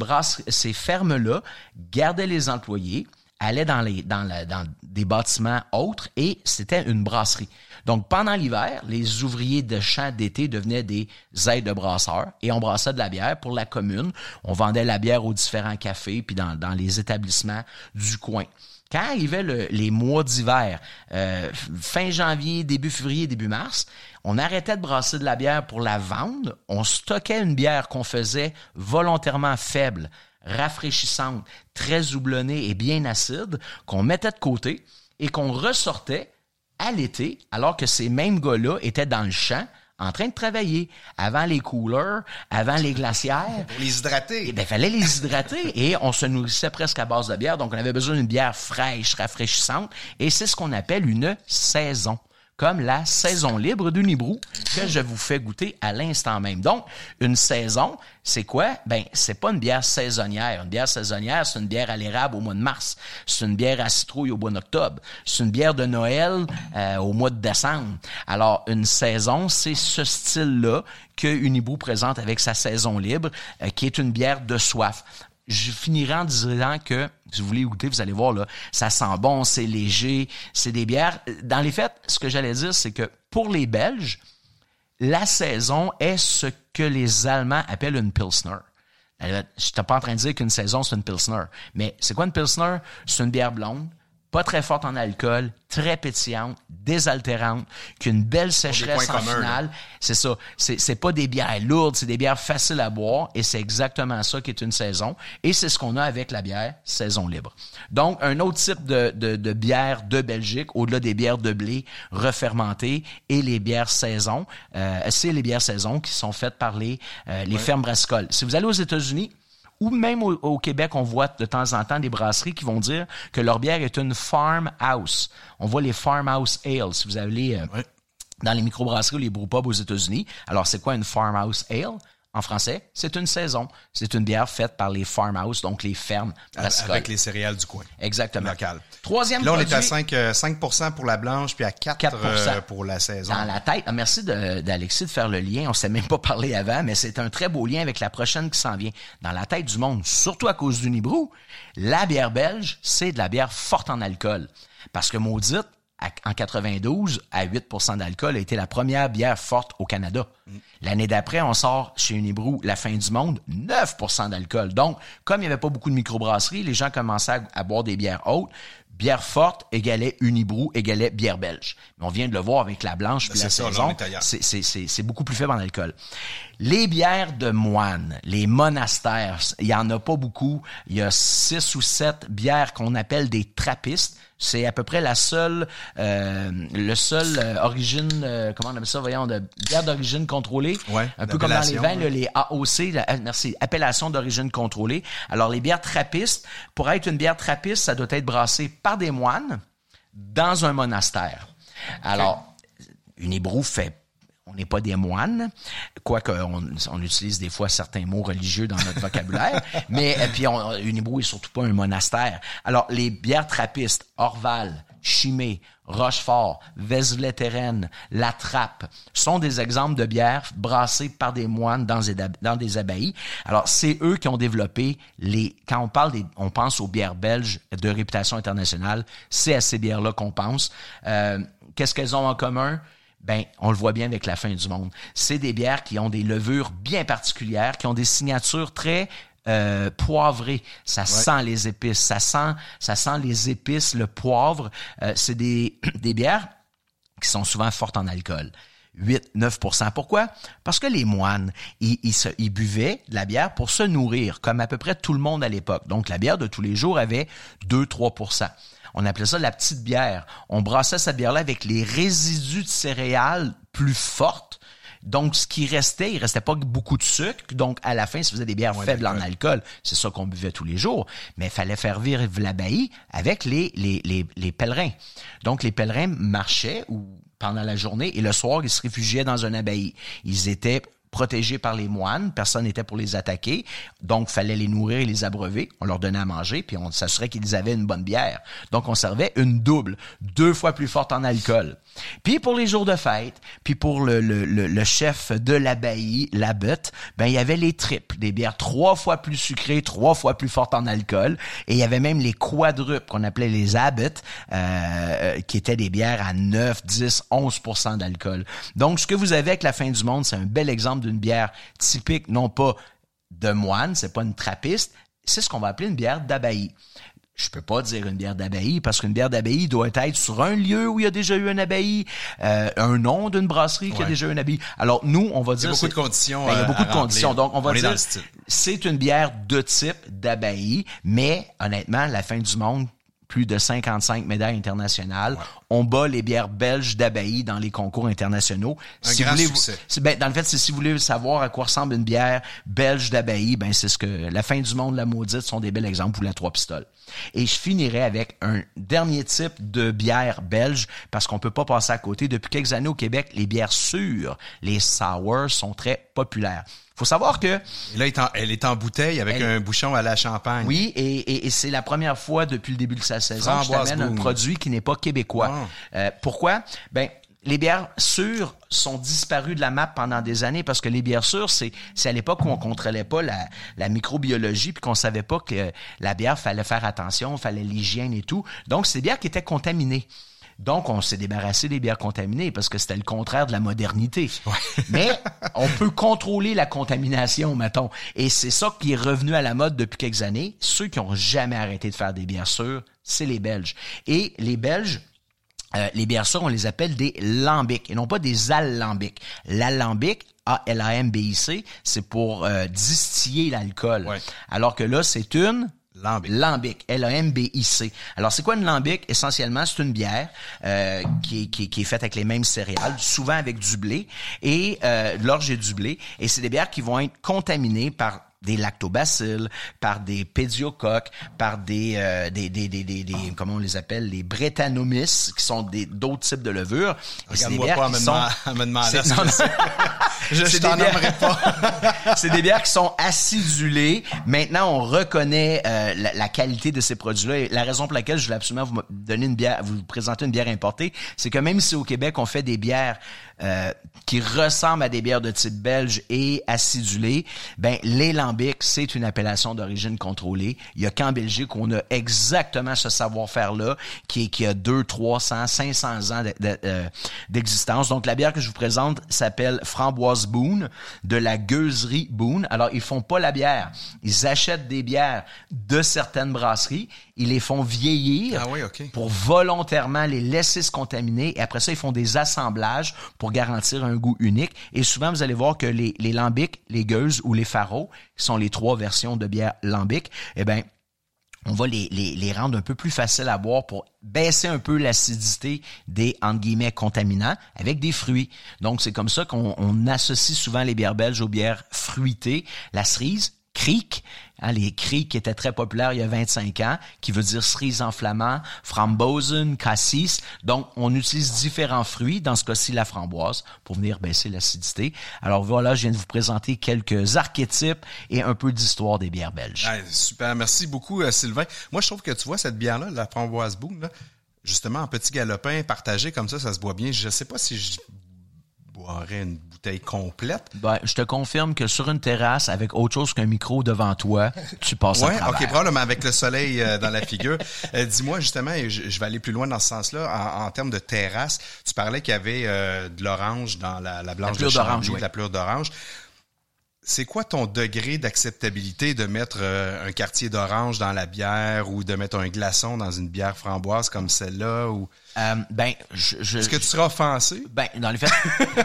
ces fermes-là gardaient les employés, allaient dans, les, dans, dans des bâtiments autres et c'était une brasserie. Donc, pendant l'hiver, les ouvriers de champs d'été devenaient des aides de brasseurs et on brassait de la bière pour la commune. On vendait la bière aux différents cafés puis dans, dans les établissements du coin. Quand arrivaient les mois d'hiver, euh, fin janvier, début février, début mars, on arrêtait de brasser de la bière pour la vendre. On stockait une bière qu'on faisait volontairement faible, rafraîchissante, très houblonnée et bien acide, qu'on mettait de côté et qu'on ressortait à l'été, alors que ces mêmes gars-là étaient dans le champ en train de travailler avant les couleurs, avant les glacières. Pour les hydrater. Eh ben, fallait les hydrater (laughs) et on se nourrissait presque à base de bière. Donc, on avait besoin d'une bière fraîche, rafraîchissante et c'est ce qu'on appelle une saison comme la saison libre du Nibrou que je vous fais goûter à l'instant même. Donc, une saison, c'est quoi? Ben, c'est pas une bière saisonnière. Une bière saisonnière, c'est une bière à l'érable au mois de mars. C'est une bière à citrouille au mois d'octobre. C'est une bière de Noël euh, au mois de décembre. Alors, une saison, c'est ce style-là que Unibrou présente avec sa saison libre, euh, qui est une bière de soif je finirai en disant que, si vous voulez goûter, vous allez voir, là, ça sent bon, c'est léger, c'est des bières. Dans les faits, ce que j'allais dire, c'est que pour les Belges, la saison est ce que les Allemands appellent une Pilsner. Je suis pas en train de dire qu'une saison, c'est une Pilsner. Mais c'est quoi une Pilsner? C'est une bière blonde, pas très forte en alcool, très pétillante, désaltérante, qu'une belle sécheresse en finale. C'est ça. C'est, c'est pas des bières lourdes, c'est des bières faciles à boire et c'est exactement ça qui est une saison. Et c'est ce qu'on a avec la bière saison libre. Donc, un autre type de, de, de bière de Belgique, au-delà des bières de blé refermentées et les bières saison, euh, c'est les bières saison qui sont faites par les, euh, les fermes brassicoles. Si vous allez aux États-Unis, ou même au, Québec, on voit de temps en temps des brasseries qui vont dire que leur bière est une farmhouse. On voit les farmhouse ales. Si vous allez euh, dans les microbrasseries ou les brewpubs aux États-Unis, alors c'est quoi une farmhouse ale? En français, c'est une saison. C'est une bière faite par les farmhouse, donc les fermes Avec les céréales du coin. Exactement. Local. Troisième Là, on est à 5, 5 euh, pour la blanche, puis à 4, euh, pour la saison. Dans la tête. Ah, merci d'Alexis de, faire le lien. On s'est même pas parlé avant, mais c'est un très beau lien avec la prochaine qui s'en vient. Dans la tête du monde, surtout à cause du Nibrou, la bière belge, c'est de la bière forte en alcool. Parce que maudite, en 92, à 8% d'alcool, a été la première bière forte au Canada. L'année d'après, on sort chez Unibrou La fin du monde, 9% d'alcool. Donc, comme il n'y avait pas beaucoup de microbrasseries, les gens commençaient à, boire des bières hautes. Bière forte égalait Unibrou égalait bière belge. Mais on vient de le voir avec la blanche puis la saison. C'est beaucoup plus faible en alcool. Les bières de moines, les monastères, il y en a pas beaucoup. Il y a six ou sept bières qu'on appelle des trappistes. C'est à peu près la seule, euh, le seul euh, origine, euh, comment on appelle ça, voyons, de bière d'origine contrôlée. Ouais, un peu comme dans les vins, les AOC, merci, appellation d'origine contrôlée. Alors les bières trappistes, pour être une bière trappiste, ça doit être brassé par des moines dans un monastère. Alors, une hébrou fait on n'est pas des moines, quoique on, on, utilise des fois certains mots religieux dans notre vocabulaire, (laughs) mais et puis on, une hébrou est surtout pas un monastère. Alors les bières trappistes, Orval, Chimay, Rochefort, Vézelay-Terraine, La Trappe sont des exemples de bières brassées par des moines dans des, dans des abbayes. Alors, c'est eux qui ont développé les... Quand on parle des... On pense aux bières belges de réputation internationale. C'est à ces bières-là qu'on pense. Euh, Qu'est-ce qu'elles ont en commun? Ben on le voit bien avec la fin du monde. C'est des bières qui ont des levures bien particulières, qui ont des signatures très euh, poivrées. Ça sent les épices, ça sent, ça sent les épices, le poivre. Euh, c'est des, (clears throat) des bières qui sont souvent fortes en alcool. 8, 9% Pourquoi? Parce que les moines, ils, ils, se, ils buvaient de la bière pour se nourrir, comme à peu près tout le monde à l'époque. Donc, la bière de tous les jours avait 2, 3 on appelait ça la petite bière. On brassait cette bière-là avec les résidus de céréales plus fortes Donc, ce qui restait, il restait pas beaucoup de sucre. Donc, à la fin, ça faisait des bières faibles en alcool. C'est ça qu'on buvait tous les jours. Mais il fallait faire vivre l'abbaye avec les, les, les, les pèlerins. Donc, les pèlerins marchaient ou pendant la journée et le soir, ils se réfugiaient dans un abbaye. Ils étaient protégés par les moines, personne n'était pour les attaquer, donc fallait les nourrir et les abreuver, on leur donnait à manger, puis on s'assurait qu'ils avaient une bonne bière. Donc on servait une double, deux fois plus forte en alcool. Puis pour les jours de fête, puis pour le, le, le, chef de l'abbaye, l'abbot, ben il y avait les triples, des bières trois fois plus sucrées, trois fois plus fortes en alcool, et il y avait même les quadruples qu'on appelait les abbots, euh, qui étaient des bières à 9, 10, 11% d'alcool. Donc ce que vous avez avec la fin du monde, c'est un bel exemple d'une bière typique, non pas de moine, c'est pas une trappiste, c'est ce qu'on va appeler une bière d'abbaye je peux pas dire une bière d'abbaye parce qu'une bière d'abbaye doit être sur un lieu où il y a déjà eu une abbaye, euh, un nom d'une brasserie qui a déjà eu une abbaye. Alors nous, on va dire il y a beaucoup de conditions. Ben, il y a beaucoup de conditions. Donc on va On dire c'est une bière de type d'abbaye, mais honnêtement, la fin du monde plus de 55 médailles internationales. On bat les bières belges d'abbaye dans les concours internationaux. Un Si grand vous voulez- succès. ben, dans le fait, si vous voulez savoir à quoi ressemble une bière belge d'abbaye, ben c'est ce que la fin du monde, la maudite sont des bels exemples ou la trois pistoles. Et je finirai avec un dernier type de bière belge parce qu'on peut pas passer à côté. Depuis quelques années au Québec, les bières sûres, les sours, sont très populaires. Faut savoir que Et là, elle est en- bouteille avec Elle- un bouchon à la champagne. oui, et, et- et c'est la première fois depuis le début de sa saison que je t'amène un produit qui n'est pas québécois. Ah. Euh, pourquoi? Ben, les bières sûres sont disparues de la map pendant des années parce que les bières sûres, c'est, c'est à l'époque où on contrôlait pas la, la microbiologie puis qu'on savait pas que la bière fallait faire attention, fallait l'hygiène et tout. Donc, c'est des bières qui étaient contaminées. Donc, on s'est débarrassé des bières contaminées parce que c'était le contraire de la modernité. (laughs) Mais on peut contrôler la contamination, mettons. Et c'est ça qui est revenu à la mode depuis quelques années. Ceux qui ont jamais arrêté de faire des bières sûres, c'est les Belges. Et les Belges, euh, les bières sûres, on les appelle des lambics et non pas des alambics. L'alambic, A-L-A-M-B-I-C, c'est pour euh, distiller l'alcool. Ouais. Alors que là, c'est une Lambic. Lambic, L-A-M-B-I-C. Alors, c'est quoi une lambic? Essentiellement, c'est une bière euh, qui, qui, est- faite avec les mêmes céréales, souvent avec du blé, et euh, l'orge et du blé. Et c'est des bières qui vont être contaminées par des lactobacilles, par des pédiocoques, par des, euh, des, des, des, des, des- comment on les appelle, les brettanomyces, qui sont des d'autres types de levures. Et c'est des Regarde-moi bières pas à qui me, sont- demander- me. (laughs) (laughs) Je, t'en nommerai pas. c'est des bières qui sont acidulées. Maintenant, on reconnaît euh, la, la qualité de ces produits-là. Et la raison pour laquelle je voulais absolument vous donner une bière, vous présenter une bière importée, c'est que même si au Québec on fait des bières euh, qui ressemblent à des bières de type belge et acidulées, ben les c'est une appellation d'origine contrôlée. Il y a qu'en Belgique on a exactement ce savoir-faire-là, qui, est, qui a 2, 300, 500 ans euh, d'existence. Donc la bière que je vous présente s'appelle Framboise Boone de la gueuserie Boone. Alors ils font pas la bière, ils achètent des bières de certaines brasseries, ils les font vieillir Ah oui, pour volontairement les laisser se contaminer et après ça ils font des assemblages pour garantir un goût unique et souvent vous allez voir que les, les lambics, les gueuses ou les faros, qui sont les trois versions de bière lambic, eh ben on va les, les, les rendre un peu plus faciles à boire pour baisser un peu l'acidité des, entre guillemets, contaminants avec des fruits. Donc, c'est comme ça qu'on on associe souvent les bières belges aux bières fruitées. La cerise, cric, hein, les crics qui étaient très populaires il y a 25 ans, qui veut dire cerise en flamand, frambozen, cassis. Donc, on utilise différents fruits, dans ce cas-ci la framboise, pour venir baisser l'acidité. Alors voilà, je viens de vous présenter quelques archétypes et un peu d'histoire des bières belges. Super, merci beaucoup euh, Sylvain. Moi, je trouve que tu vois cette bière-là, la framboise boom, là, justement en petit galopin, partagé comme ça, ça se boit bien. Je sais pas si je boirais une bouteille complète. Ben, je te confirme que sur une terrasse, avec autre chose qu'un micro devant toi, tu passes à Ouais, travers. ok, probablement avec le soleil euh, dans la figure. Euh, Dis-moi justement, et je, je vais aller plus loin dans ce sens-là, en, en termes de terrasse, tu parlais qu'il y avait euh, de l'orange dans la, la blanche La de d'orange, Chambly, oui. la plure d'orange. C'est quoi ton degré d'acceptabilité de mettre euh, un quartier d'orange dans la bière ou de mettre un glaçon dans une bière framboise comme celle-là ou? Euh, ben, je, je- Est-ce que tu seras offensé? Ben, dans les faits,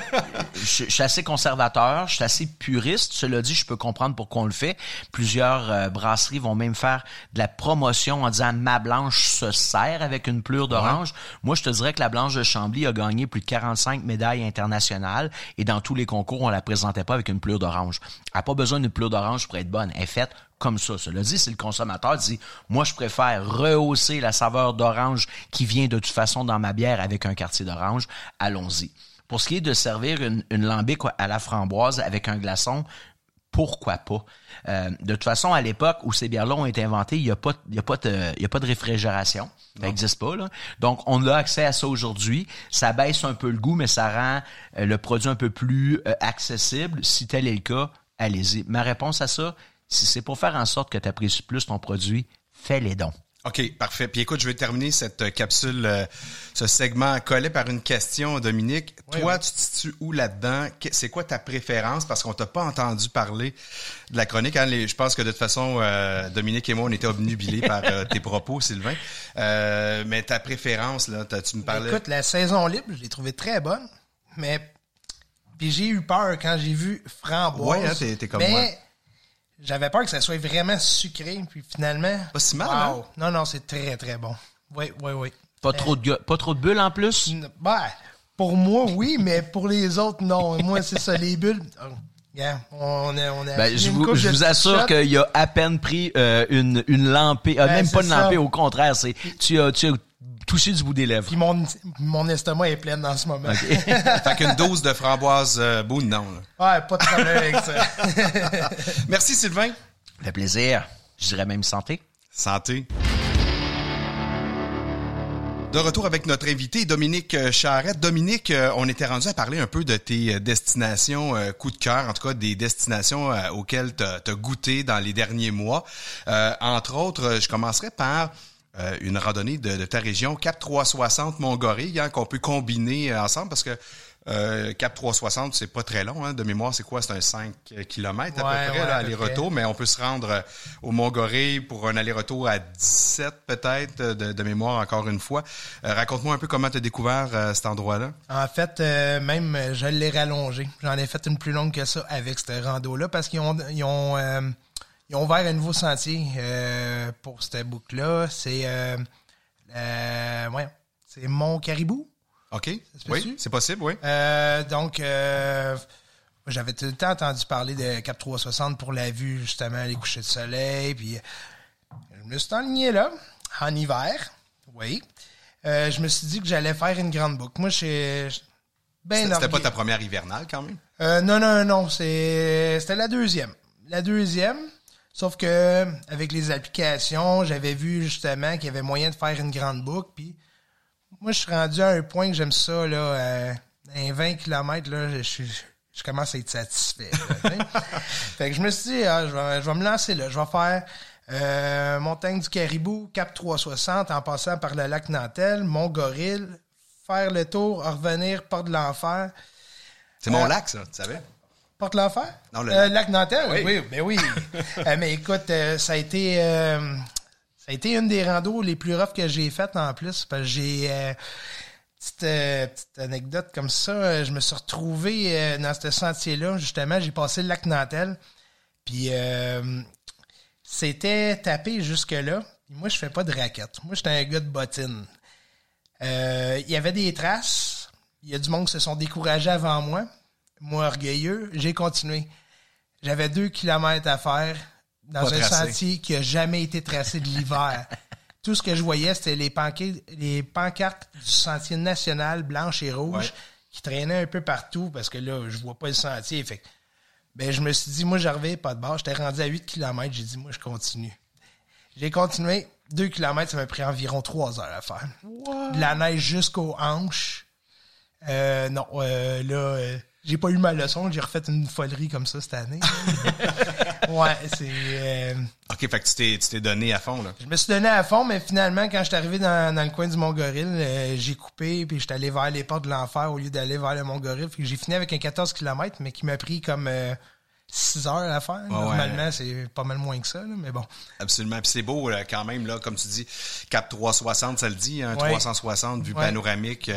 (laughs) je, je suis assez conservateur, je suis assez puriste. Cela dit, je peux comprendre pourquoi on le fait. Plusieurs euh, brasseries vont même faire de la promotion en disant ma blanche se sert avec une plure d'orange. Moi, je te dirais que la blanche de Chambly a gagné plus de 45 médailles internationales et dans tous les concours, on la présentait pas avec une plure d'orange. Elle n'a pas besoin d'une plure d'orange pour être bonne. Elle est faite comme ça. Cela dit, si le consommateur dit, moi, je préfère rehausser la saveur d'orange qui vient de toute façon dans ma bière avec un quartier d'orange, allons-y. Pour ce qui est de servir une, une lambic à la framboise avec un glaçon, pourquoi pas? Euh, de toute façon, à l'époque où ces bières-là ont été inventées, il n'y a, pas- y a, pas de- y a pas de réfrigération. Ça n'existe pas. Là. Donc, on a accès à ça aujourd'hui. Ça baisse un peu le goût, mais ça rend euh, le produit un peu plus euh, accessible. Si tel est le cas, allez-y. Ma réponse à ça, si c'est pour faire en sorte que tu apprécies plus ton produit, fais-les dons. OK, parfait. Puis écoute, je vais terminer cette euh, capsule, euh, ce segment collé par une question, Dominique. Oui, Toi, oui. tu te situes où là-dedans? C'est quoi ta préférence? Parce qu'on t'a pas entendu parler de la chronique. hein. Les- je pense que de toute façon, euh, Dominique et moi, on était obnubilés par euh, (laughs) tes propos, Sylvain. Euh, mais ta préférence, là, tu me parlais... Écoute, la saison libre, je l'ai trouvée très bonne, mais puis j'ai eu peur quand j'ai vu framboise. Ouais, hein, t'es- t'es comme mais moi. j'avais peur que ça soit vraiment sucré, puis finalement. Pas si mal, wow. hein? Non, non, c'est très très bon. Oui, oui, oui. Pas trop de pas trop de bulles en plus? Ben, pour moi, oui, (laughs) mais pour les autres, non. Moi, c'est ça, les bulles. Oh, on a, on a Ben, je vous, je assure qu'il a à peine pris euh, une, une lampée, euh, Ben, même pas une lampée, ça. au contraire, c'est tu as, tu as touché du bout des lèvres. Puis mon, mon estomac est plein en ce moment. (laughs) Fait qu'une dose de framboise euh, non. là. ouais, pas de problème avec ça. (laughs) Merci, Sylvain. Ça fait plaisir. Je dirais même santé. Santé. De retour avec notre invité Dominique euh, Charrette. Dominique, euh, on était rendu à parler un peu de tes euh, destinations coup de cœur, en tout cas des destinations auxquelles tu as goûté dans les derniers mois. Euh, entre autres, je commencerai par euh, une randonnée de, de ta région, Cap 360 Montgomery, hein, qu'on peut combiner euh, ensemble parce que euh, Cap 360, c'est pas très long. Hein, de mémoire, c'est quoi? C'est un 5 km à Ouais, peu près, ouais, aller-retour, mais on peut se rendre euh, au Montgomery pour un aller-retour à 17 peut-être, euh, de, de mémoire encore une fois. Euh, Raconte-moi un peu comment tu as découvert euh, cet endroit-là. En fait, euh, même, je l'ai rallongé. J'en ai fait une plus longue que ça avec ce rando-là parce qu'ils ont, ils ont, euh, ils ont ouvert un nouveau sentier euh, pour cette boucle-là. C'est euh, euh, ouais, c'est Mont Caribou. OK? Oui, c'est possible, oui. Euh, donc, euh, j'avais tout le temps entendu parler de Cap 360 pour la vue, justement, les couchers de soleil. Puis, je me suis enligné là, en hiver. Oui. Euh, je me suis dit que j'allais faire une grande boucle. Moi, je suis ben C'était pas ta première hivernale quand même? Euh, non, non, non, c'est c'était la deuxième. La deuxième, sauf que avec les applications, j'avais vu justement qu'il y avait moyen de faire une grande boucle. Puis moi, je suis rendu à un point que j'aime ça là, euh, un 20 km là, je, je commence à être satisfait. là, (laughs) fait que je me suis dit, ah, je, vais, je vais me lancer là, je vais faire euh, montagne du Caribou, Cap 360, en passant par le lac Nantel, Mont-Gorille, faire le tour, revenir, Porte de l'Enfer. C'est mon Euh, lac, ça, tu savais? L'enfer? Non, le Euh, lac. Nantel? Oui. Oui, ben oui. (laughs) Euh, mais écoute, euh, ça a été ça a été une des randos les plus roughs que j'ai faites en plus. Parce que j'ai petite, petite anecdote comme ça. je me suis retrouvé dans ce sentier-là. Justement, j'ai passé le lac Nantel. Puis c'était tapé jusque-là. Moi, je fais pas de raquette. Moi, j'étais un gars de bottine. Il y avait des traces. Il y a du monde qui se sont découragés avant moi. Moi, orgueilleux, j'ai continué. J'avais deux kilomètres à faire dans Pas un tracé. sentier qui a jamais été tracé de l'hiver. (laughs) Tout ce que je voyais, c'était les, les pancartes du sentier national blanche et rouge Ouais. qui traînaient un peu partout parce que là, je vois pas le sentier. Fait ben, je me suis dit, moi, j'arrivais pas de bord. J'étais rendu à 8 km. J'ai dit, moi, je continue. J'ai continué. 2 km, ça m'a pris environ 3 heures à faire. De la neige jusqu'aux hanches. Euh, non, euh, là, euh, j'ai pas eu ma leçon. J'ai refait une folerie comme ça cette année. (laughs) ouais, c'est... euh, OK, fait que tu t'es, tu t'es donné à fond, là. je me suis donné à fond, mais finalement, quand je suis arrivé dans, dans le coin du Mont-Gorille, euh, j'ai coupé, puis j'étais allé vers les portes de l'enfer au lieu d'aller vers le Mont-Gorille. Puis j'ai fini avec un 14 km, mais qui m'a pris comme 6 heures à faire. Normalement, c'est pas mal moins que ça, mais bon. Absolument. Puis c'est beau quand même, là, comme tu dis, Cap 360, ça le dit, un 360 vue panoramique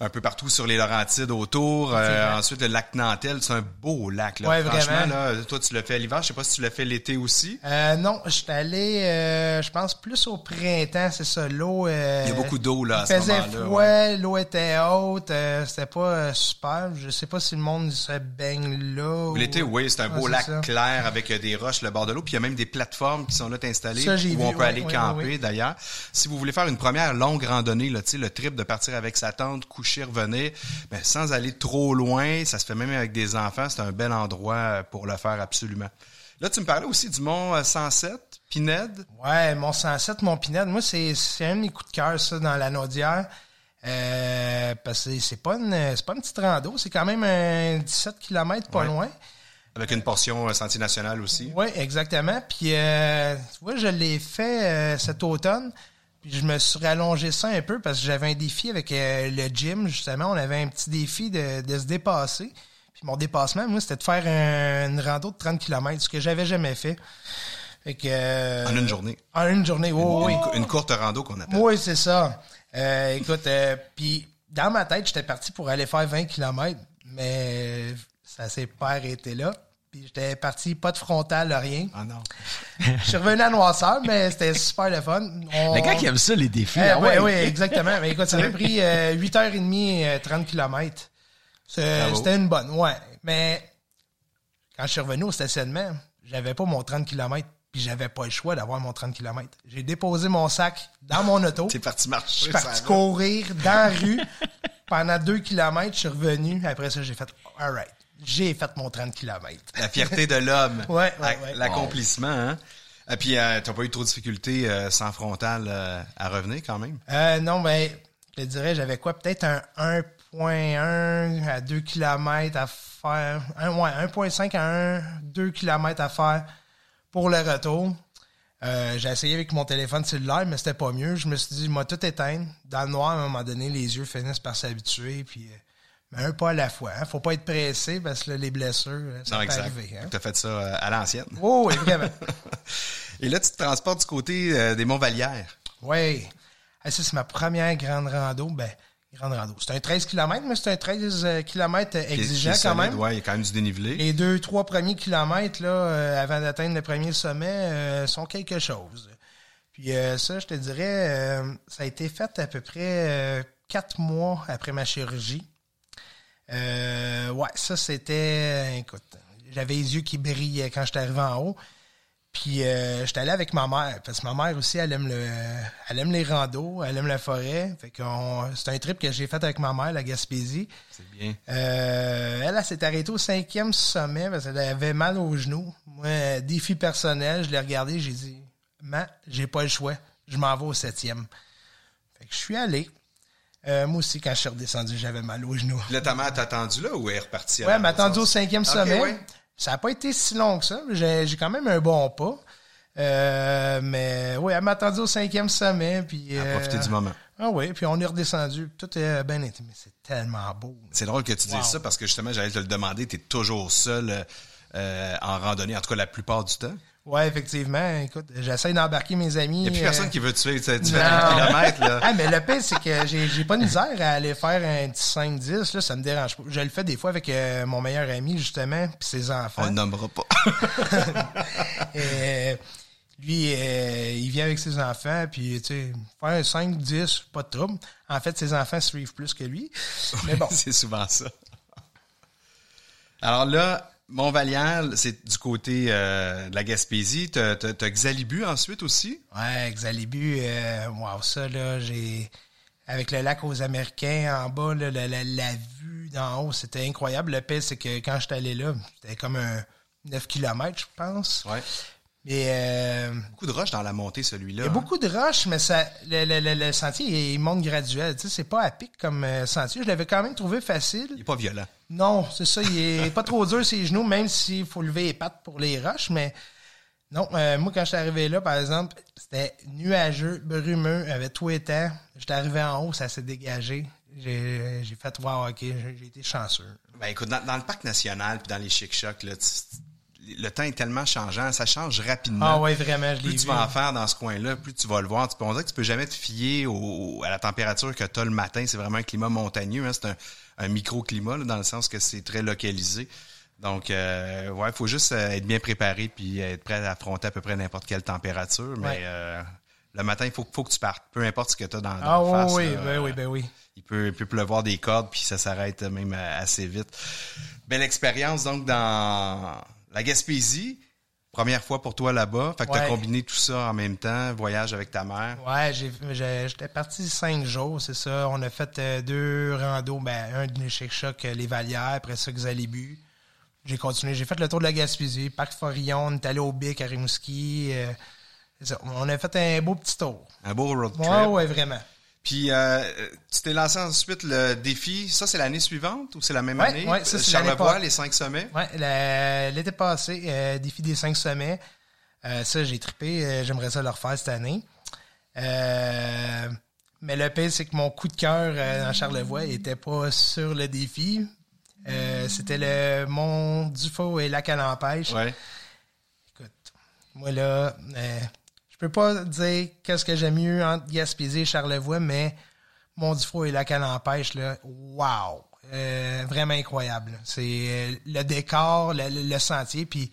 un peu partout sur les Laurentides autour. Euh, ensuite, le lac Nantel, c'est un beau lac. Là. Franchement, là, toi, tu l'as fait l'hiver. Je sais pas si tu l'as fait l'été aussi. Euh, non, je suis allé, euh, je pense, plus au printemps, c'est ça. L'eau... Euh, il y a beaucoup d'eau là, à ce moment-là. faisait froid, l'eau était haute. c'était pas super. Je sais pas si le monde se baigne là. L'été, oui, c'est un beau lac clair avec des roches le bord de l'eau. Puis il y a même des plateformes qui sont là installées où on peut aller camper, d'ailleurs. Si vous voulez faire une première longue randonnée, là, le trip de partir avec sa tente, coucher revenir, ben, sans aller trop loin. Ça se fait même avec des enfants. C'est un bel endroit euh, pour le faire absolument. Là, tu me parlais aussi du Mont 107, euh, Pinède. Ouais, Mont 107, Mont Pinède. Moi, c'est un de mes coups de cœur, ça, dans la Naudière. Euh, parce que c'est pas une pas une petite rando, c'est quand même un 17 km pas loin. Avec une portion Sentier national aussi. Oui, exactement. Puis, tu vois, je l'ai fait cet automne. Puis je me suis rallongé ça un peu parce que j'avais un défi avec euh, le gym, justement. On avait un petit défi de, se dépasser. Puis mon dépassement, moi, c'était de faire une rando de 30 km, ce que j'avais jamais fait. Fait que, euh, en une journée. En une journée, oui. Une, courte rando qu'on appelle. Oui, c'est ça. Euh, écoute, puis dans ma tête, j'étais parti pour aller faire 20 km, mais ça s'est pas arrêté là. Puis j'étais parti, pas de frontal, rien. Ah non. Je suis revenu à Noisseur, mais c'était super le fun. On... Les gars qui aiment ça, les défis. Eh, oui, oui, exactement. Mais écoute, ça m'a pris 8h30, 30 km. C'était une bonne, ouais. Mais quand je suis revenu au stationnement, j'avais pas mon 30 km. Puis j'avais pas le choix d'avoir mon 30 km. J'ai déposé mon sac dans mon auto. T'es parti marcher. Je suis parti courir dans la rue. Pendant 2 km, je suis revenu. Après ça, j'ai fait « all right » j'ai fait mon 30 km. La fierté de l'homme. (laughs) ouais, L'accomplissement, hein? Et puis, euh, t'as pas eu trop de difficultés euh, sans frontal euh, à revenir quand même? Euh, non, ben, je te dirais, j'avais quoi? Peut-être un 1.1 à 2 km à faire. Un, ouais, 1.5 à 1, 2 km à faire pour le retour. j'ai essayé avec mon téléphone cellulaire, mais c'était pas mieux. Je me suis dit, moi, tout éteindre. Dans le noir, à un moment donné, les yeux finissent par s'habituer. Puis mais un pas à la fois. Hein. Faut pas être pressé parce que les blessures, euh, ça peut arriver. Hein. Tu as fait ça euh, à l'ancienne. Oh, oui, vraiment. (laughs) Et là, tu te transportes du côté euh, des Monts-Vallières. Oui. Ah, ça, c'est ma première grande rando. Ben, grande rando. C'est un 13 km, mais c'est un 13 km exigeant quand même. Oui, il y a quand même du dénivelé. Les deux, trois premiers kilomètres, là, avant d'atteindre le premier sommet, sont quelque chose. Puis ça, je te dirais, ça a été fait à peu près quatre mois après ma chirurgie. Euh, ouais, ça c'était. Écoute, j'avais les yeux qui brillaient quand j'étais arrivé en haut. Puis euh, j'étais allé avec ma mère, parce que ma mère aussi, elle aime le, elle aime les randos, elle aime la forêt. Fait qu'on, c'est un trip que j'ai fait avec ma mère, la Gaspésie. C'est bien. Euh, elle, elle s'est arrêtée au cinquième sommet parce qu'elle avait mal aux genoux. Moi, défi personnel, je l'ai regardé, j'ai dit, man, j'ai pas le choix, je m'en vais au septième. Fait que je suis allé. Euh, moi aussi, quand je suis redescendu, j'avais mal aux genoux. Là, ta mère t'a attendu là ou elle est repartie? Ouais, elle m'a attendu au cinquième sommet. Ça n'a pas été si long que ça. J'ai quand même un bon pas. Euh, mais oui, elle m'a attendu au cinquième sommet. Puis, elle a profité du moment. Ah oui, puis on est redescendu. Tout est bien été. Mais c'est tellement beau. C'est drôle que tu dises ça parce que justement, j'allais te le demander. Tu es toujours seul euh, en randonnée, en tout cas la plupart du temps? Ouais, effectivement. Écoute, j'essaie d'embarquer mes amis. Il n'y a plus personne euh, qui veut tuer différents kilomètres. Là. Ah, mais le pire, c'est que j'ai, j'ai pas de misère à aller faire un petit 5-10. Là, ça me dérange pas. Je le fais des fois avec euh, mon meilleur ami, justement, puis ses enfants. On le nommera pas. (laughs) Et, lui, euh, il vient avec ses enfants, puis, tu sais, faire un 5-10, pas de trouble. En fait, ses enfants suivent plus que lui. (laughs) Mais bon. c'est souvent ça. Alors là, Montvallière, c'est du côté euh, de la Gaspésie. T'as as, Xalibu ensuite aussi? Ouais, Xalibu, euh, wow, ça, là, j'ai... Avec le lac aux Américains en bas, là, la, la, vue d'en haut, c'était incroyable. Le pire, c'est que quand j'étais allé là, c'était comme un 9 km, je pense. Ouais. Mais, euh, beaucoup de roches dans la montée, celui-là. Il y a beaucoup de roches, mais ça, le, le, le, sentier, il monte graduel. Tu sais, c'est pas à pic comme euh, sentier. Je l'avais quand même trouvé facile. Il est pas violent. Non, c'est ça. Il est pas trop dur ses genoux, même s'il faut lever les pattes pour les roches. Mais non, euh, moi, quand je suis arrivé là, par exemple, c'était nuageux, brumeux, avait tout étant. J'étais arrivé en haut, ça s'est dégagé. J'ai fait, voir, OK, j'ai été chanceux. Ben écoute, dans, le parc national puis dans les chic-chocs, là, le temps est tellement changeant, ça change rapidement. Ah ouais, vraiment, je l'ai plus tu vu. vas en faire dans ce coin-là, plus tu vas le voir. Tu peux, on dirait que tu peux jamais te fier au, à la température que tu as le matin. C'est vraiment un climat montagneux. Hein. C'est un, un microclimat, là, dans le sens que c'est très localisé. Donc, euh, ouais, il faut juste euh, être bien préparé puis être prêt à affronter à peu près n'importe quelle température. Mais Ouais. euh, le matin, il faut, faut que tu partes. Peu importe ce que tu as dans, dans Ah la oui, face, oui, là. ben oui, ben oui. Il peut, il peut pleuvoir des cordes, puis ça s'arrête même assez vite. Belle expérience, donc, dans la Gaspésie. Première fois pour toi là-bas. Fait que t'as Ouais. combiné tout ça en même temps, voyage avec ta mère. Ouais, j'étais parti cinq jours, c'est ça. On a fait euh, deux randos, ben, un de chez Choc, les Valières, après ça, Xalibu. J'ai continué, j'ai fait le tour de la Gaspésie, Parc Forillon, on est allé au Bic à Rimouski. euh. On a fait un beau petit tour. Un beau road trip. Ouais, ouais, vraiment. Puis, euh, tu t'es lancé ensuite le défi. Ça, c'est l'année suivante ou c'est la même Ouais, année? ouais, ça, Euh, c'est Charlevoix, les cinq sommets. La- l'été passé, euh, défi des cinq sommets. Euh, ça, j'ai trippé. euh, J'aimerais ça le refaire cette année. Euh, mais le pire, c'est que mon coup de cœur euh, dans Charlevoix était pas sur le défi. Euh, C'était le Mont Dufault et Lac à l'Empêche. Ouais. Écoute, moi là, euh, peux pas dire qu'est-ce que j'aime mieux entre Gaspésie et Charlevoix, mais Dufault et Lac à l'Empêche, là, wow! Euh, vraiment incroyable. C'est euh, le décor, le, le- le sentier, puis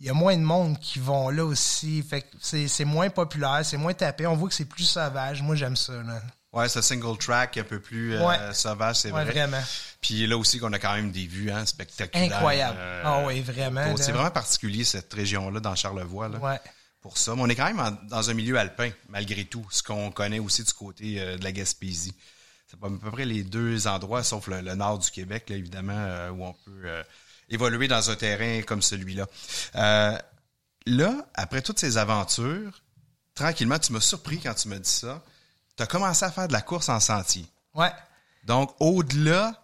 il y a moins de monde qui vont là aussi. Fait que c'est moins populaire, c'est moins tapé. On voit que c'est plus sauvage. Moi, j'aime ça. Là. Ouais, ce single track un peu plus euh, Ouais. sauvage, c'est Ouais, vrai. vraiment. Puis là aussi qu'on a quand même des vues hein, spectaculaires. Incroyable. euh, Ah oui, vraiment. C'est vraiment particulier cette région-là dans Charlevoix. Là. Ouais. Pour ça. Mais on est quand même en- dans un milieu alpin, malgré tout, ce qu'on connaît aussi du côté euh, de la Gaspésie. C'est pas à peu près les deux endroits, sauf le, le nord du Québec, là, évidemment, euh, où on peut euh, évoluer dans un terrain comme celui-là. Là, après toutes ces aventures, tranquillement, tu m'as surpris quand tu m'as dit ça. Tu as commencé à faire de la course en sentier. Ouais. Donc, au-delà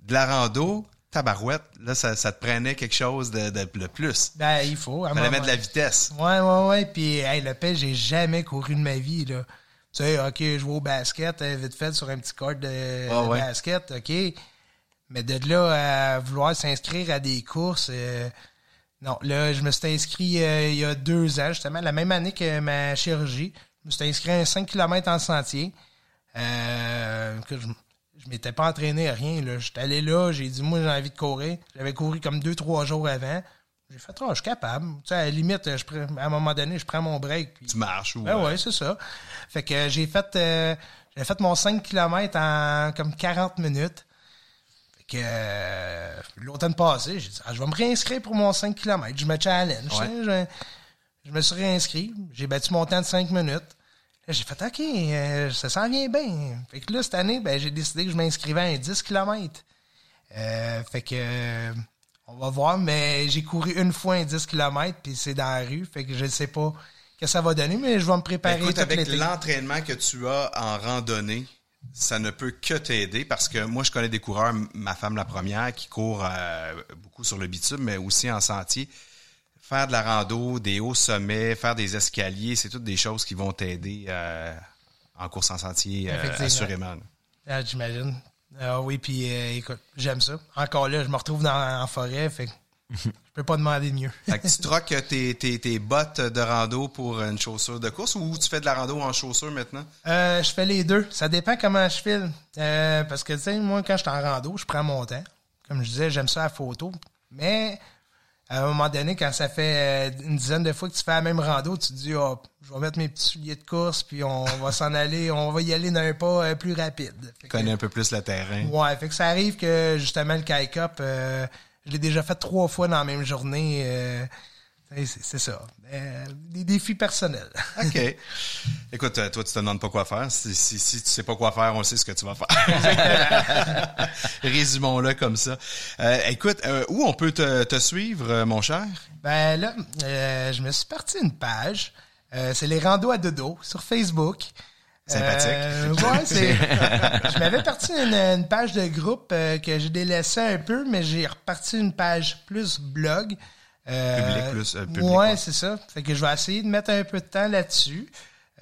de la rando, tabarouette, là, ça, ça te prenait quelque chose de, de, de plus. Ben, il faut. Fallait moment- mettre de la vitesse. Ouais, ouais, ouais. Puis, hey, le pêche, j'ai jamais couru de ma vie, là. Tu sais, OK, je vais au basket, euh, vite fait, sur un petit court de, de ouais. basket, OK. Mais de là à vouloir s'inscrire à des courses, euh, non. Là, je me suis inscrit euh, il y a deux ans, justement, la même année que ma chirurgie. Je me suis inscrit à un 5 km en sentier. Euh, que je, je m'étais pas entraîné à rien. Là. J'étais allé là, j'ai dit, moi, j'ai envie de courir. J'avais couru comme deux, trois jours avant. J'ai fait, oh, je suis capable. Tu sais, à la limite, je prends- à un moment donné, je prends mon break. Puis, Tu marches ou... ben euh, ouais, c'est ça. Fait que j'ai fait, euh, j'ai fait mon 5 km en comme 40 minutes. Fait que euh, l'automne passé, j'ai dit, ah, je vais me réinscrire pour mon 5 km. Je me challenge. Ouais. je, je me suis réinscrit. J'ai battu mon temps de 5 minutes. J'ai fait, OK, euh, ça s'en vient bien. Fait que là, cette année, ben, j'ai décidé que je m'inscrivais à un 10 km. Euh, fait que euh, on va voir, mais j'ai couru une fois un 10 km, puis c'est dans la rue. Fait que je ne sais pas que ça va donner, mais je vais me préparer écoute, avec l'entraînement que tu as en randonnée, ça ne peut que t'aider parce que moi, je connais des coureurs, ma femme la première, qui court euh, beaucoup sur le bitume, mais aussi en sentier. Faire de la rando, des hauts sommets, faire des escaliers, c'est toutes des choses qui vont t'aider euh, en course en sentier, euh, assurément. Ah, j'imagine. Ah oui, puis euh, écoute, j'aime ça. Encore là, je me retrouve dans, en forêt, fait que (laughs) je peux pas demander mieux. Fait que tu troques tes, tes, tes bottes de rando pour une chaussure de course ou tu fais de la rando en chaussure maintenant? Euh, je fais les deux. Ça dépend comment je file. Parce que, tu sais, moi, quand je suis en rando, je prends mon temps. Comme je disais, j'aime ça la photo. Mais, à un moment donné, quand ça fait euh, une dizaine de fois que tu fais la même rando, tu te dis, oh, je vais mettre mes petits souliers de course, puis on va (laughs) s'en aller, on va y aller d'un pas euh, plus rapide. Fait Tu que- connais un peu plus le terrain. Ouais, fait que ça arrive que justement le Kai Cup, euh, je l'ai déjà fait trois fois dans la même journée. euh, c'est ça. Euh, des défis personnels. (laughs) OK. Écoute, euh, toi, tu te demandes pas quoi faire. Si, si, si tu sais pas quoi faire, on sait ce que tu vas faire. (laughs) Résumons-le comme ça. Euh, écoute, euh, où on peut te, te suivre, mon cher? Ben là, je me suis parti une page. C'est les randos à dodo sur Facebook. Sympathique. Euh, ouais, c'est. (laughs) je m'avais parti une, une page de groupe euh, que j'ai délaissé un peu, mais j'ai reparti une page plus blog. Euh, Public plus, euh, public, ouais, c'est ça. Fait que je vais essayer de mettre un peu de temps là-dessus.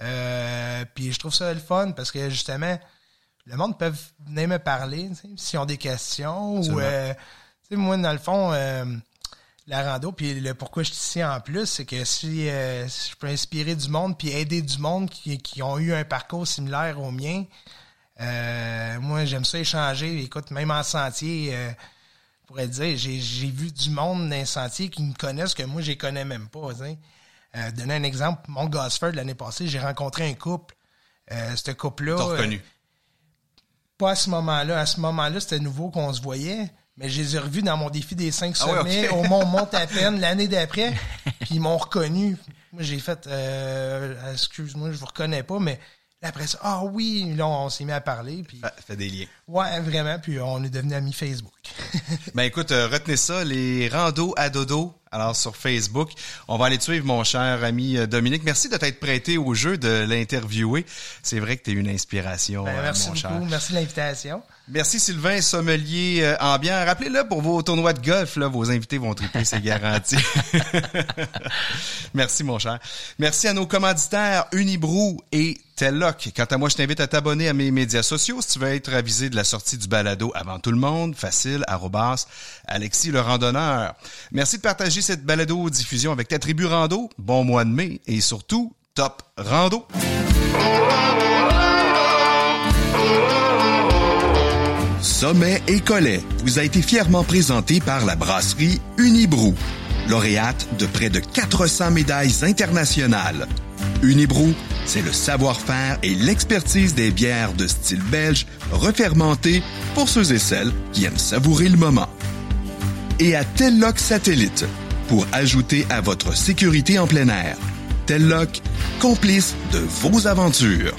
Euh, puis je trouve ça le fun parce que justement, le monde peut venir me parler s'ils ont des questions Absolument. euh, moi dans le fond euh, la rando. Puis le pourquoi je suis ici en plus, c'est que si, euh, si je peux inspirer du monde puis aider du monde qui, qui ont eu un parcours similaire au mien, euh, moi j'aime ça échanger. Écoute, même en sentier, euh, pourrais dire, j'ai, vu du monde dans les sentiers qui me connaissent que moi je les connais même pas. Euh, donner un exemple, mon Gosford l'année passée, j'ai rencontré un couple. Euh, ce couple-là. T'as euh, reconnu. pas à ce moment-là. À ce moment-là, c'était nouveau qu'on se voyait. Mais je les ai revus dans mon défi des cinq Ah sommets ok. au Mont monte à peine (laughs) l'année d'après. Puis ils m'ont reconnu. Moi, j'ai fait euh, excuse-moi, je vous reconnais pas, mais après ça, ah oui, là, on s'est mis à parler. Puis Ah, fait des liens. ouais, vraiment, puis on est devenu amis Facebook. (laughs) Ben écoute, euh, retenez ça, les randos à dodo. Alors sur Facebook, on va aller te suivre, mon cher ami euh, Dominique. Merci de t'être prêté au jeu de l'interviewer. C'est vrai que tu es une inspiration, Ben, euh, merci mon beaucoup, cher. merci de l'invitation. Merci Sylvain, sommelier euh, ambiant. Rappelez-le pour vos tournois de golf, là, vos invités vont triper, c'est garanti. (laughs) Merci mon cher. Merci à nos commanditaires Unibrou et Telloc. Quant à moi, je t'invite à t'abonner à mes médias sociaux si tu veux être avisé de la sortie du balado avant tout le monde. Facile, arrobas, Alexis le randonneur. Merci de partager cette balado diffusion avec ta tribu rando. Bon mois de mai et surtout, top rando. Sommet et Collet vous a été fièrement présenté par la brasserie Unibrou, lauréate de près de 400 médailles internationales. Unibrou, c'est le savoir-faire et l'expertise des bières de style belge refermentées pour ceux et celles qui aiment savourer le moment. Et à Telloc Satellite, pour ajouter à votre sécurité en plein air. Telloc, complice de vos aventures.